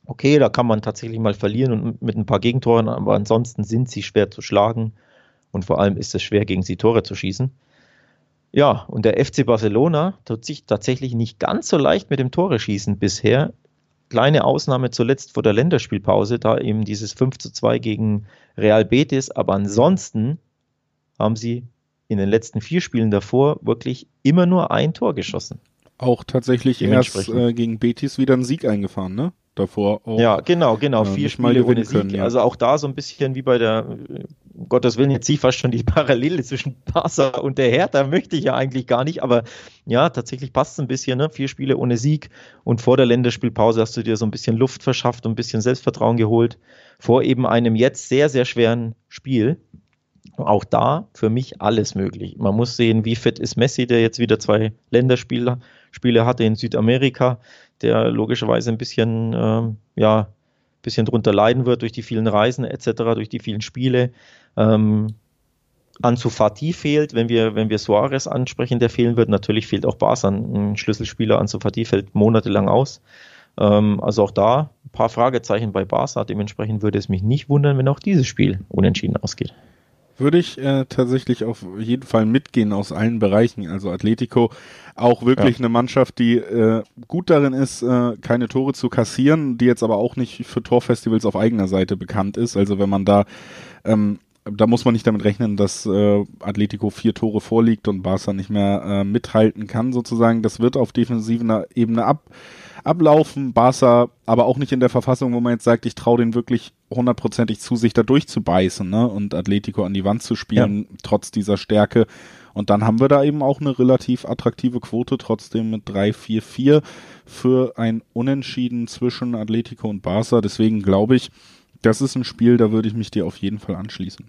Okay, da kann man tatsächlich mal verlieren und mit ein paar Gegentoren, aber ansonsten sind sie schwer zu schlagen und vor allem ist es schwer, gegen sie Tore zu schießen. Ja, und der FC Barcelona tut sich tatsächlich nicht ganz so leicht mit dem Tore schießen bisher. Kleine Ausnahme zuletzt vor der Länderspielpause, da eben dieses 5 zu 2 gegen Real Betis, aber ansonsten haben sie in den letzten vier Spielen davor wirklich immer nur ein Tor geschossen. Auch tatsächlich erst äh, gegen Betis wieder einen Sieg eingefahren, ne? Davor auch. Ja, genau, genau. Vier Spiele ohne Sieg. Können, ja. Also auch da so ein bisschen wie bei der, um Gottes Willen, jetzt ziehe ich fast schon die Parallele zwischen Barca und der Hertha, möchte ich ja eigentlich gar nicht, aber ja, tatsächlich passt es ein bisschen, ne? Vier Spiele ohne Sieg und vor der Länderspielpause hast du dir so ein bisschen Luft verschafft und ein bisschen Selbstvertrauen geholt, vor eben einem jetzt sehr, sehr schweren Spiel. Auch da für mich alles möglich. Man muss sehen, wie fit ist Messi, der jetzt wieder zwei Länderspiele Spiele hatte in Südamerika der logischerweise ein bisschen, ähm, ja, bisschen drunter leiden wird durch die vielen Reisen etc., durch die vielen Spiele. Ähm, Ansu Fati fehlt, wenn wir, wenn wir Suarez ansprechen, der fehlen wird. Natürlich fehlt auch Barca, ein Schlüsselspieler. Ansu Fati fällt monatelang aus. Ähm, also auch da ein paar Fragezeichen bei Barca. Dementsprechend würde es mich nicht wundern, wenn auch dieses Spiel unentschieden ausgeht. Würde ich äh, tatsächlich auf jeden Fall mitgehen aus allen Bereichen. Also Atletico auch wirklich ja. eine Mannschaft, die äh, gut darin ist, äh, keine Tore zu kassieren, die jetzt aber auch nicht für Torfestivals auf eigener Seite bekannt ist. Also wenn man da ähm, da muss man nicht damit rechnen, dass äh, Atletico vier Tore vorliegt und Barca nicht mehr äh, mithalten kann, sozusagen. Das wird auf defensiver Ebene ab, ablaufen. Barca aber auch nicht in der Verfassung, wo man jetzt sagt, ich traue den wirklich hundertprozentig zu, sich da durchzubeißen ne? und Atletico an die Wand zu spielen, ja. trotz dieser Stärke. Und dann haben wir da eben auch eine relativ attraktive Quote, trotzdem mit 3-4-4 für ein Unentschieden zwischen Atletico und Barca. Deswegen glaube ich, das ist ein Spiel, da würde ich mich dir auf jeden Fall anschließen.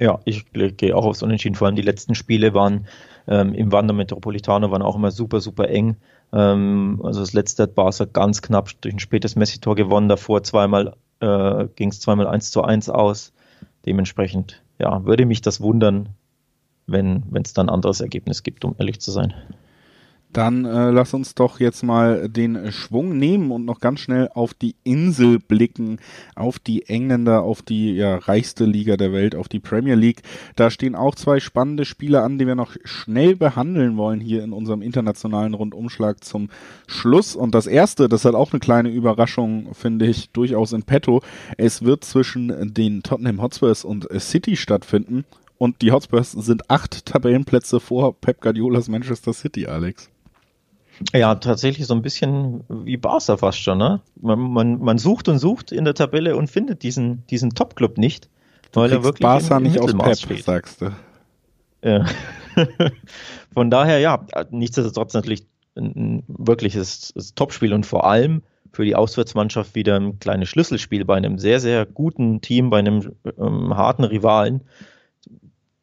Ja, ich gehe auch aufs Unentschieden. Vor allem die letzten Spiele waren ähm, im Wander Metropolitano waren auch immer super, super eng. Ähm, also das letzte hat Barca ganz knapp durch ein spätes Messi-Tor gewonnen. Davor zweimal äh, ging es zweimal 1 zu 1 aus. Dementsprechend, ja, würde mich das wundern, wenn es dann ein anderes Ergebnis gibt, um ehrlich zu sein. Dann äh, lass uns doch jetzt mal den Schwung nehmen und noch ganz schnell auf die Insel blicken, auf die Engländer, auf die ja, reichste Liga der Welt, auf die Premier League. Da stehen auch zwei spannende Spiele an, die wir noch schnell behandeln wollen hier in unserem internationalen Rundumschlag zum Schluss. Und das erste, das hat auch eine kleine Überraschung, finde ich, durchaus in petto. Es wird zwischen den Tottenham Hotspurs und City stattfinden. Und die Hotspurs sind acht Tabellenplätze vor Pep Guardiolas Manchester City, Alex. Ja, tatsächlich so ein bisschen wie Barca fast schon. Ne? Man, man, man sucht und sucht in der Tabelle und findet diesen, diesen Top-Club nicht, du weil er wirklich Barca im, im nicht aus Pep, steht. sagst du. Ja. Von daher, ja, nichtsdestotrotz natürlich ein, ein wirkliches Topspiel und vor allem für die Auswärtsmannschaft wieder ein kleines Schlüsselspiel bei einem sehr, sehr guten Team, bei einem ähm, harten Rivalen.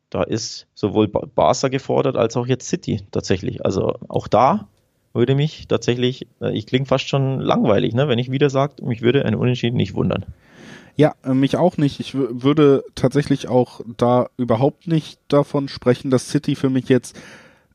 Da ist sowohl Barca gefordert als auch jetzt City tatsächlich. Also auch da würde mich tatsächlich, äh, ich klinge fast schon langweilig, ne? wenn ich wieder sage, mich würde ein Unentschieden nicht wundern. Ja, äh, mich auch nicht. Ich würde tatsächlich auch da überhaupt nicht davon sprechen, dass City für mich jetzt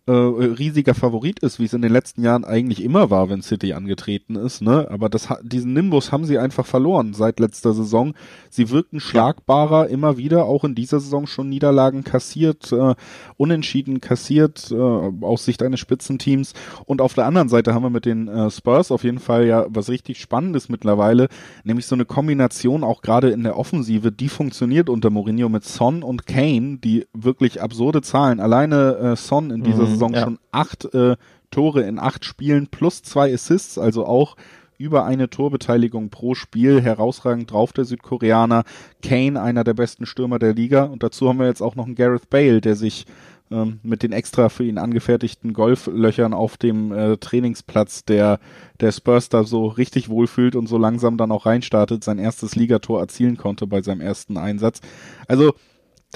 äh, riesiger Favorit ist, wie es in den letzten Jahren eigentlich immer war, wenn City angetreten ist. Ne? Aber das, diesen Nimbus haben sie einfach verloren seit letzter Saison. Sie wirkten schlagbarer immer wieder, auch in dieser Saison schon Niederlagen kassiert, äh, unentschieden kassiert äh, aus Sicht eines Spitzenteams. Und auf der anderen Seite haben wir mit den äh, Spurs auf jeden Fall ja was richtig Spannendes mittlerweile, nämlich so eine Kombination auch gerade in der Offensive, die funktioniert unter Mourinho mit Son und Kane, die wirklich absurde Zahlen. Alleine äh, Son in dieser mhm Saison ja. schon acht äh, Tore in acht Spielen plus zwei Assists, also auch über eine Torbeteiligung pro Spiel. Herausragend drauf der Südkoreaner. Kane, einer der besten Stürmer der Liga. Und dazu haben wir jetzt auch noch einen Gareth Bale, der sich ähm, mit den extra für ihn angefertigten Golflöchern auf dem äh, Trainingsplatz der, der Spurs da so richtig wohlfühlt und so langsam dann auch reinstartet, sein erstes Ligator erzielen konnte bei seinem ersten Einsatz. Also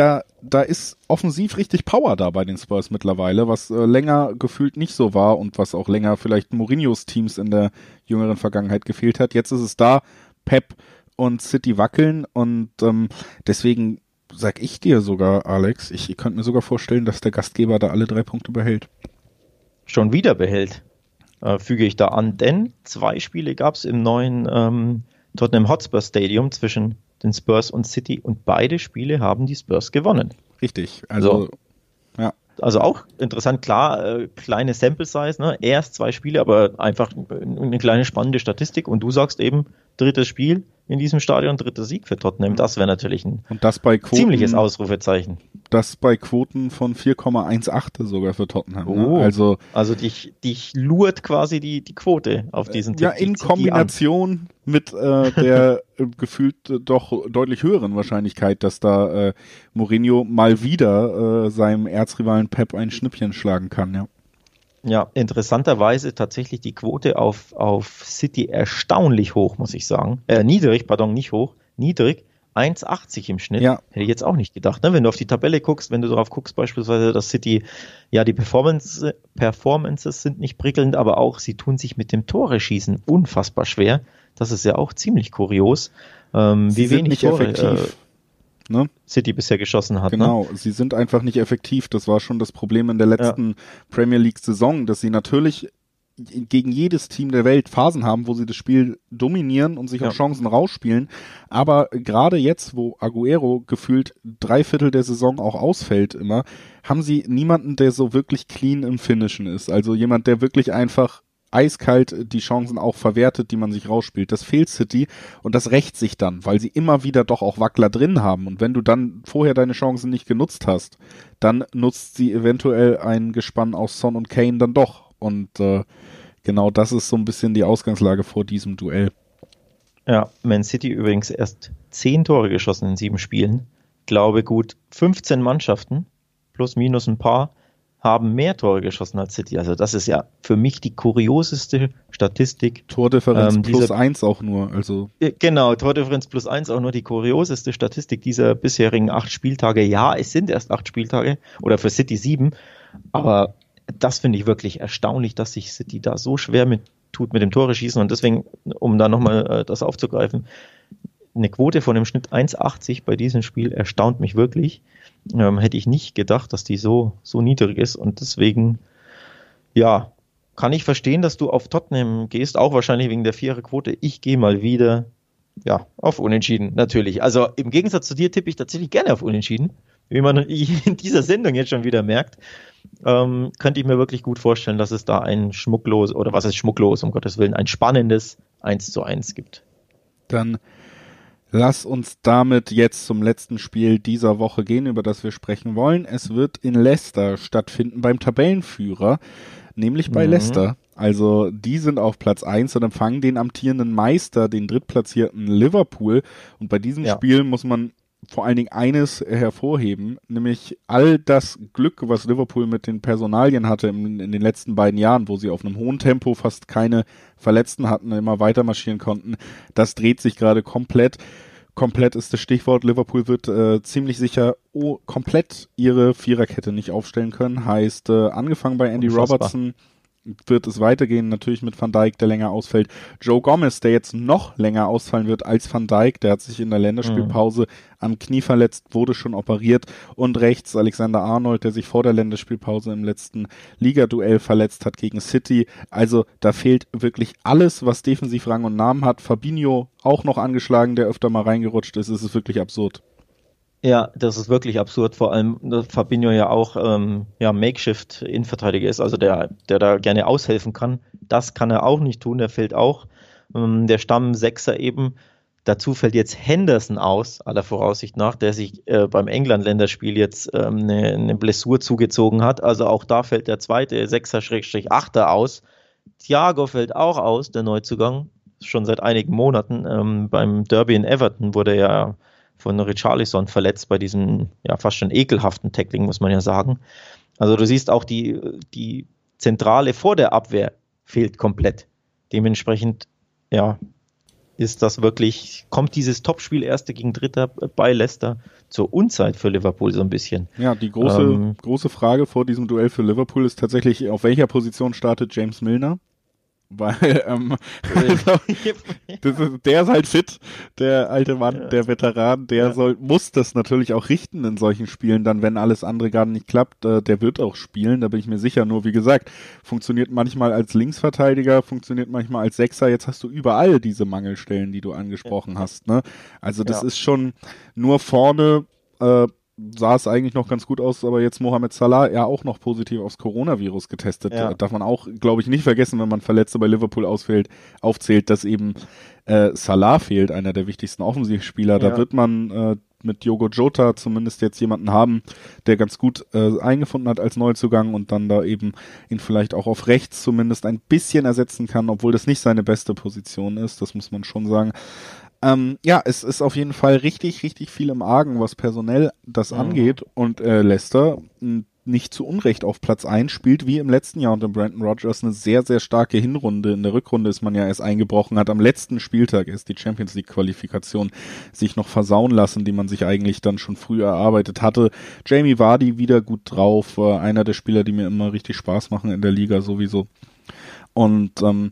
da, da ist offensiv richtig Power da bei den Spurs mittlerweile, was äh, länger gefühlt nicht so war und was auch länger vielleicht Mourinhos Teams in der jüngeren Vergangenheit gefehlt hat. Jetzt ist es da, Pep und City wackeln und ähm, deswegen sag ich dir sogar, Alex, ich, ich könnte mir sogar vorstellen, dass der Gastgeber da alle drei Punkte behält. Schon wieder behält, äh, füge ich da an, denn zwei Spiele gab es im neuen ähm, Tottenham Hotspur Stadium zwischen den Spurs und City und beide Spiele haben die Spurs gewonnen. Richtig, also so. ja. Also auch interessant, klar, äh, kleine Sample Size, ne? erst zwei Spiele, aber einfach eine kleine spannende Statistik und du sagst eben, drittes Spiel, in diesem Stadion dritter Sieg für Tottenham. Das wäre natürlich ein Quoten, ziemliches Ausrufezeichen. Das bei Quoten von 4,18 sogar für Tottenham. Ne? Oh, ne? Also, also dich, dich lurt quasi die, die Quote auf diesen Tipp. Ja, in Kombination mit äh, der äh, gefühlt äh, doch deutlich höheren Wahrscheinlichkeit, dass da äh, Mourinho mal wieder äh, seinem Erzrivalen Pep ein Schnippchen schlagen kann, ja. Ja, interessanterweise tatsächlich die Quote auf, auf City erstaunlich hoch, muss ich sagen. Äh, niedrig, pardon, nicht hoch, niedrig. 1,80 im Schnitt. Ja. Hätte ich jetzt auch nicht gedacht. Ne? Wenn du auf die Tabelle guckst, wenn du darauf guckst, beispielsweise, dass City, ja, die Performance, Performances sind nicht prickelnd, aber auch sie tun sich mit dem Tore schießen unfassbar schwer. Das ist ja auch ziemlich kurios. Ähm, wie wenig Tore, effektiv. Äh, ne? City bisher geschossen hat. Ne? Genau, ne? sie sind einfach nicht effektiv. Das war schon das Problem in der letzten ja. Premier League-Saison, dass sie natürlich gegen jedes Team der Welt Phasen haben, wo sie das Spiel dominieren und sich ja. auch Chancen rausspielen. Aber gerade jetzt, wo Aguero gefühlt drei Viertel der Saison auch ausfällt immer, haben sie niemanden, der so wirklich clean im Finishen ist. Also jemand, der wirklich einfach eiskalt die Chancen auch verwertet, die man sich rausspielt. Das fehlt City und das rächt sich dann, weil sie immer wieder doch auch Wackler drin haben. Und wenn du dann vorher deine Chancen nicht genutzt hast, dann nutzt sie eventuell ein Gespann aus Son und Kane dann doch. Und äh, genau das ist so ein bisschen die Ausgangslage vor diesem Duell. Ja, Man City übrigens erst zehn Tore geschossen in sieben Spielen. Glaube gut 15 Mannschaften plus minus ein paar haben mehr Tore geschossen als City. Also das ist ja für mich die kurioseste Statistik. Tordifferenz ähm, plus eins auch nur. Also genau, Tordifferenz plus eins auch nur die kurioseste Statistik dieser bisherigen acht Spieltage. Ja, es sind erst acht Spieltage oder für City sieben, aber das finde ich wirklich erstaunlich, dass sich City da so schwer mit tut mit dem Tore schießen und deswegen, um da nochmal äh, das aufzugreifen, eine Quote von dem Schnitt 1,80 bei diesem Spiel erstaunt mich wirklich. Ähm, hätte ich nicht gedacht, dass die so, so niedrig ist und deswegen, ja, kann ich verstehen, dass du auf Tottenham gehst, auch wahrscheinlich wegen der Viererquote. Ich gehe mal wieder, ja, auf Unentschieden, natürlich. Also im Gegensatz zu dir tippe ich tatsächlich gerne auf Unentschieden, wie man in dieser Sendung jetzt schon wieder merkt. Ähm, könnte ich mir wirklich gut vorstellen, dass es da ein schmucklos, oder was ist schmucklos, um Gottes Willen, ein spannendes 1 zu 1 gibt. Dann Lass uns damit jetzt zum letzten Spiel dieser Woche gehen, über das wir sprechen wollen. Es wird in Leicester stattfinden beim Tabellenführer, nämlich bei mhm. Leicester. Also die sind auf Platz eins und empfangen den amtierenden Meister, den drittplatzierten Liverpool. Und bei diesem ja. Spiel muss man vor allen Dingen eines hervorheben, nämlich all das Glück, was Liverpool mit den Personalien hatte in, in, den letzten beiden Jahren, wo sie auf einem hohen Tempo fast keine Verletzten hatten, immer weiter marschieren konnten, das dreht sich gerade komplett. Komplett ist das Stichwort. Liverpool wird äh, ziemlich sicher oh, komplett ihre Viererkette nicht aufstellen können. Heißt, äh, angefangen bei Andy Unfassbar. Robertson, wird es weitergehen, natürlich mit Van Dijk, der länger ausfällt. Joe Gomez, der jetzt noch länger ausfallen wird als Van Dijk, der hat sich in der Länderspielpause mhm. am Knie verletzt, wurde schon operiert. Und rechts Alexander Arnold, der sich vor der Länderspielpause im letzten Ligaduell verletzt hat gegen City. Also da fehlt wirklich alles, was defensiv Rang und Namen hat. Fabinho auch noch angeschlagen, der öfter mal reingerutscht ist. Es ist wirklich absurd. Ja, das ist wirklich absurd, vor allem, dass Fabinho ja auch ähm, ja, Makeshift-Innenverteidiger ist, also der, der da gerne aushelfen kann. Das kann er auch nicht tun, der fällt auch. Ähm, der Stamm-Sechser eben. Dazu fällt jetzt Henderson aus, aller Voraussicht nach, der sich äh, beim England-Länderspiel jetzt ähm, eine, eine Blessur zugezogen hat. Also auch da fällt der zweite Sechser-Achter aus. Thiago fällt auch aus, der Neuzugang, schon seit einigen Monaten. Ähm, beim Derby in Everton wurde er ja von Richarlison verletzt bei diesem ja fast schon ekelhaften Tackling, muss man ja sagen. Also du siehst auch die, die Zentrale vor der Abwehr fehlt komplett. Dementsprechend, ja, ist das wirklich, kommt dieses Topspiel Erste gegen Dritter bei Leicester zur Unzeit für Liverpool so ein bisschen. Ja, die große, ähm, große Frage vor diesem Duell für Liverpool ist tatsächlich, auf welcher Position startet James Milner? Weil ähm, also, ist, der ist halt fit, der alte Mann, ja. der Veteran, der ja. soll, muss das natürlich auch richten in solchen Spielen, dann wenn alles andere gar nicht klappt, äh, der wird auch spielen, da bin ich mir sicher. Nur wie gesagt, funktioniert manchmal als Linksverteidiger, funktioniert manchmal als Sechser, jetzt hast du überall diese Mangelstellen, die du angesprochen ja. hast. Ne? Also das ist schon nur vorne äh, sah es eigentlich noch ganz gut aus, aber jetzt Mohamed Salah ja auch noch positiv aufs Coronavirus getestet. Ja. Darf man auch, glaube ich, nicht vergessen, wenn man Verletzte bei Liverpool ausfällt, aufzählt, dass eben äh, Salah fehlt, einer der wichtigsten Offensivspieler. Ja. Da wird man äh, mit Diogo Jota zumindest jetzt jemanden haben, der ganz gut äh, eingefunden hat als Neuzugang und dann da eben ihn vielleicht auch auf rechts zumindest ein bisschen ersetzen kann, obwohl das nicht seine beste Position ist, das muss man schon sagen. Ähm, ja, es ist auf jeden Fall richtig, richtig viel im Argen, was personell das mhm. angeht. Und äh, Leicester nicht zu Unrecht auf Platz 1 spielt, wie im letzten Jahr unter Brandon Rogers eine sehr, sehr starke Hinrunde. In der Rückrunde ist man ja erst eingebrochen, hat am letzten Spieltag erst die Champions League Qualifikation sich noch versauen lassen, die man sich eigentlich dann schon früh erarbeitet hatte. Jamie Vardy wieder gut drauf, äh, einer der Spieler, die mir immer richtig Spaß machen in der Liga sowieso. Und ähm,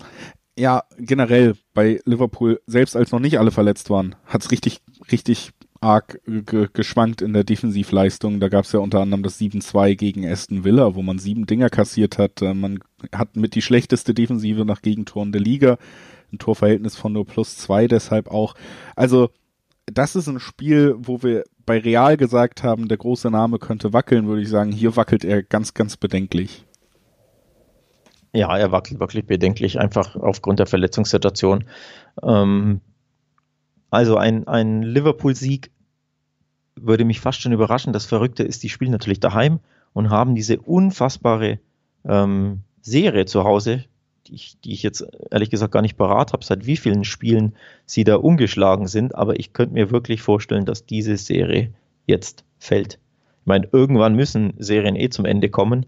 ja, generell bei Liverpool, selbst als noch nicht alle verletzt waren, hat's richtig, richtig arg ge geschwankt in der Defensivleistung. Da gab's ja unter anderem das 7-2 gegen Aston Villa, wo man sieben Dinger kassiert hat. Äh, man hat mit die schlechteste Defensive nach Gegentoren der Liga. Ein Torverhältnis von nur plus zwei deshalb auch. Also, das ist ein Spiel, wo wir bei Real gesagt haben, der große Name könnte wackeln, würde ich sagen. Hier wackelt er ganz, ganz bedenklich. Ja, er wackelt wirklich bedenklich, einfach aufgrund der Verletzungssituation. Ähm, also ein, ein Liverpool-Sieg würde mich fast schon überraschen. Das Verrückte ist, die spielen natürlich daheim und haben diese unfassbare ähm, Serie zu Hause, die ich, die ich jetzt ehrlich gesagt gar nicht parat habe, seit wie vielen Spielen sie da umgeschlagen sind. Aber ich könnte mir wirklich vorstellen, dass diese Serie jetzt fällt. Ich meine, irgendwann müssen Serien eh zum Ende kommen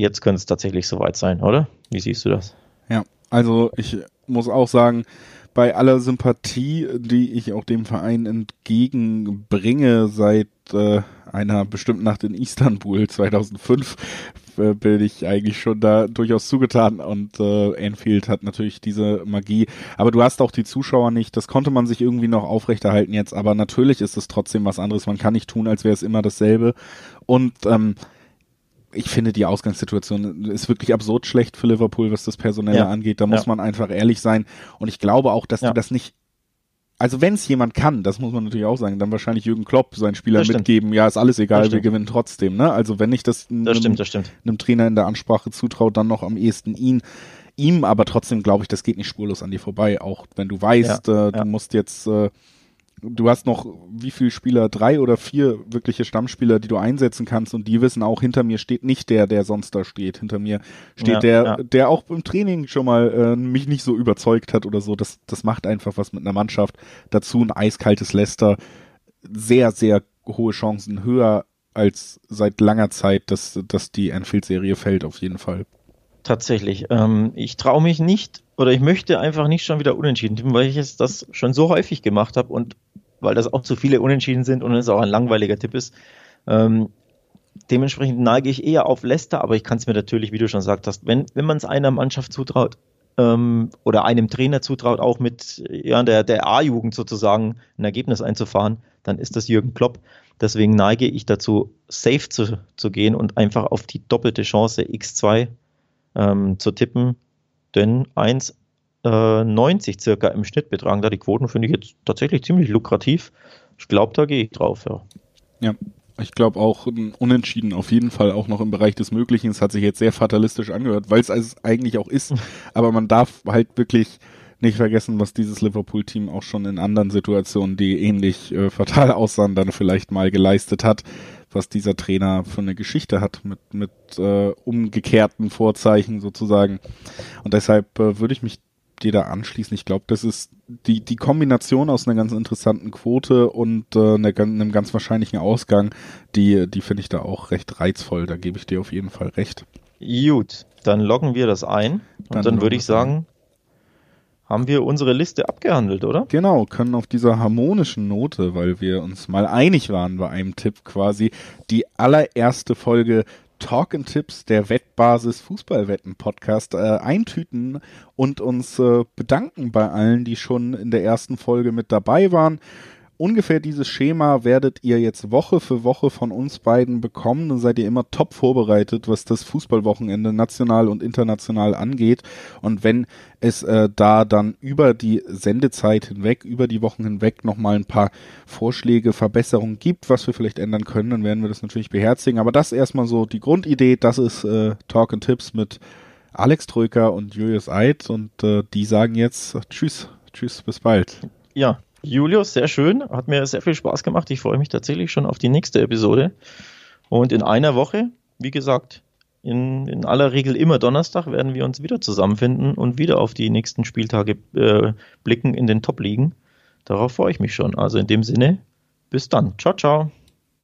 jetzt könnte es tatsächlich soweit sein, oder? Wie siehst du das? Ja, also ich muss auch sagen, bei aller Sympathie, die ich auch dem Verein entgegenbringe seit äh, einer bestimmten Nacht in Istanbul 2005, äh, bin ich eigentlich schon da durchaus zugetan und äh, Anfield hat natürlich diese Magie. Aber du hast auch die Zuschauer nicht, das konnte man sich irgendwie noch aufrechterhalten jetzt, aber natürlich ist es trotzdem was anderes. Man kann nicht tun, als wäre es immer dasselbe. Und ähm, ich finde, die Ausgangssituation ist wirklich absurd schlecht für Liverpool, was das Personelle ja. angeht. Da muss ja. man einfach ehrlich sein. Und ich glaube auch, dass ja. du das nicht also wenn es jemand kann, das muss man natürlich auch sagen, dann wahrscheinlich Jürgen Klopp seinen Spielern mitgeben, ja, ist alles egal, wir gewinnen trotzdem, ne? Also wenn ich das, das, einem, stimmt, das stimmt. einem Trainer in der Ansprache zutraue, dann noch am ehesten ihn. Ihm aber trotzdem glaube ich, das geht nicht spurlos an dir vorbei, auch wenn du weißt, ja, äh, du musst jetzt äh, du hast noch wie viele Spieler, drei oder vier wirkliche Stammspieler, die du einsetzen kannst und die wissen auch, hinter mir steht nicht der, der sonst da steht. Hinter mir steht ja, der, ja. der auch im Training schon mal äh, mich nicht so überzeugt hat oder so. Das, das macht einfach was mit einer Mannschaft. Dazu ein eiskaltes Leicester. Sehr, sehr hohe Chancen, höher als seit langer Zeit, dass, dass die Anfield-Serie fällt, auf jeden Fall. Tatsächlich. Ähm, ich traue mich nicht oder ich möchte einfach nicht schon wieder unentschieden tippen, weil ich es das schon so häufig gemacht habe und weil das auch zu viele Unentschieden sind und es auch ein langweiliger Tipp ist. Ähm, dementsprechend neige ich eher auf Leicester, aber ich kann es mir natürlich, wie du schon gesagt hast, wenn, wenn man es einer Mannschaft zutraut ähm, oder einem Trainer zutraut, auch mit ja, der, der A-Jugend sozusagen ein Ergebnis einzufahren, dann ist das Jürgen Klopp. Deswegen neige ich dazu, safe zu, zu gehen und einfach auf die doppelte Chance X2 ähm, zu tippen. Denn 1,90 äh, circa im Schnitt betragen da die Quoten, finde ich jetzt tatsächlich ziemlich lukrativ. Ich glaube, da gehe ich drauf, ja. Ja, ich glaube auch Unentschieden auf jeden Fall auch noch im Bereich des Möglichen. Es hat sich jetzt sehr fatalistisch angehört, weil es eigentlich auch ist. Aber man darf halt wirklich nicht vergessen, was dieses Liverpool-Team auch schon in anderen Situationen, die ähnlich äh, fatal aussahen, dann vielleicht mal geleistet hat, was dieser Trainer für eine Geschichte hat mit, mit äh, umgekehrten Vorzeichen sozusagen. Und deshalb äh, würde ich mich dir da anschließen. Ich glaube, das ist die, die Kombination aus einer ganz interessanten Quote und äh, einer, einem ganz wahrscheinlichen Ausgang, die, die finde ich da auch recht reizvoll. Da gebe ich dir auf jeden Fall recht. Gut, dann loggen wir das ein und dann, dann würde ich sagen, haben wir unsere Liste abgehandelt, oder? Genau, können auf dieser harmonischen Note, weil wir uns mal einig waren bei einem Tipp quasi, die allererste Folge Talk and Tipps der Wettbasis Fußballwetten Podcast äh, eintüten und uns äh, bedanken bei allen, die schon in der ersten Folge mit dabei waren ungefähr dieses Schema werdet ihr jetzt Woche für Woche von uns beiden bekommen. Dann seid ihr immer top vorbereitet, was das Fußballwochenende national und international angeht. Und wenn es äh, da dann über die Sendezeit hinweg, über die Wochen hinweg nochmal ein paar Vorschläge, Verbesserungen gibt, was wir vielleicht ändern können, dann werden wir das natürlich beherzigen. Aber das erstmal so die Grundidee. Das ist äh, Talk and Tips mit Alex Troika und Julius Eid. Und äh, die sagen jetzt Tschüss. Tschüss, bis bald. Ja, Julius, sehr schön. Hat mir sehr viel Spaß gemacht. Ich freue mich tatsächlich schon auf die nächste Episode. Und in einer Woche, wie gesagt, in, in aller Regel immer Donnerstag werden wir uns wieder zusammenfinden und wieder auf die nächsten Spieltage äh, blicken in den Top-Ligen. Darauf freue ich mich schon. Also in dem Sinne, bis dann. Ciao, ciao.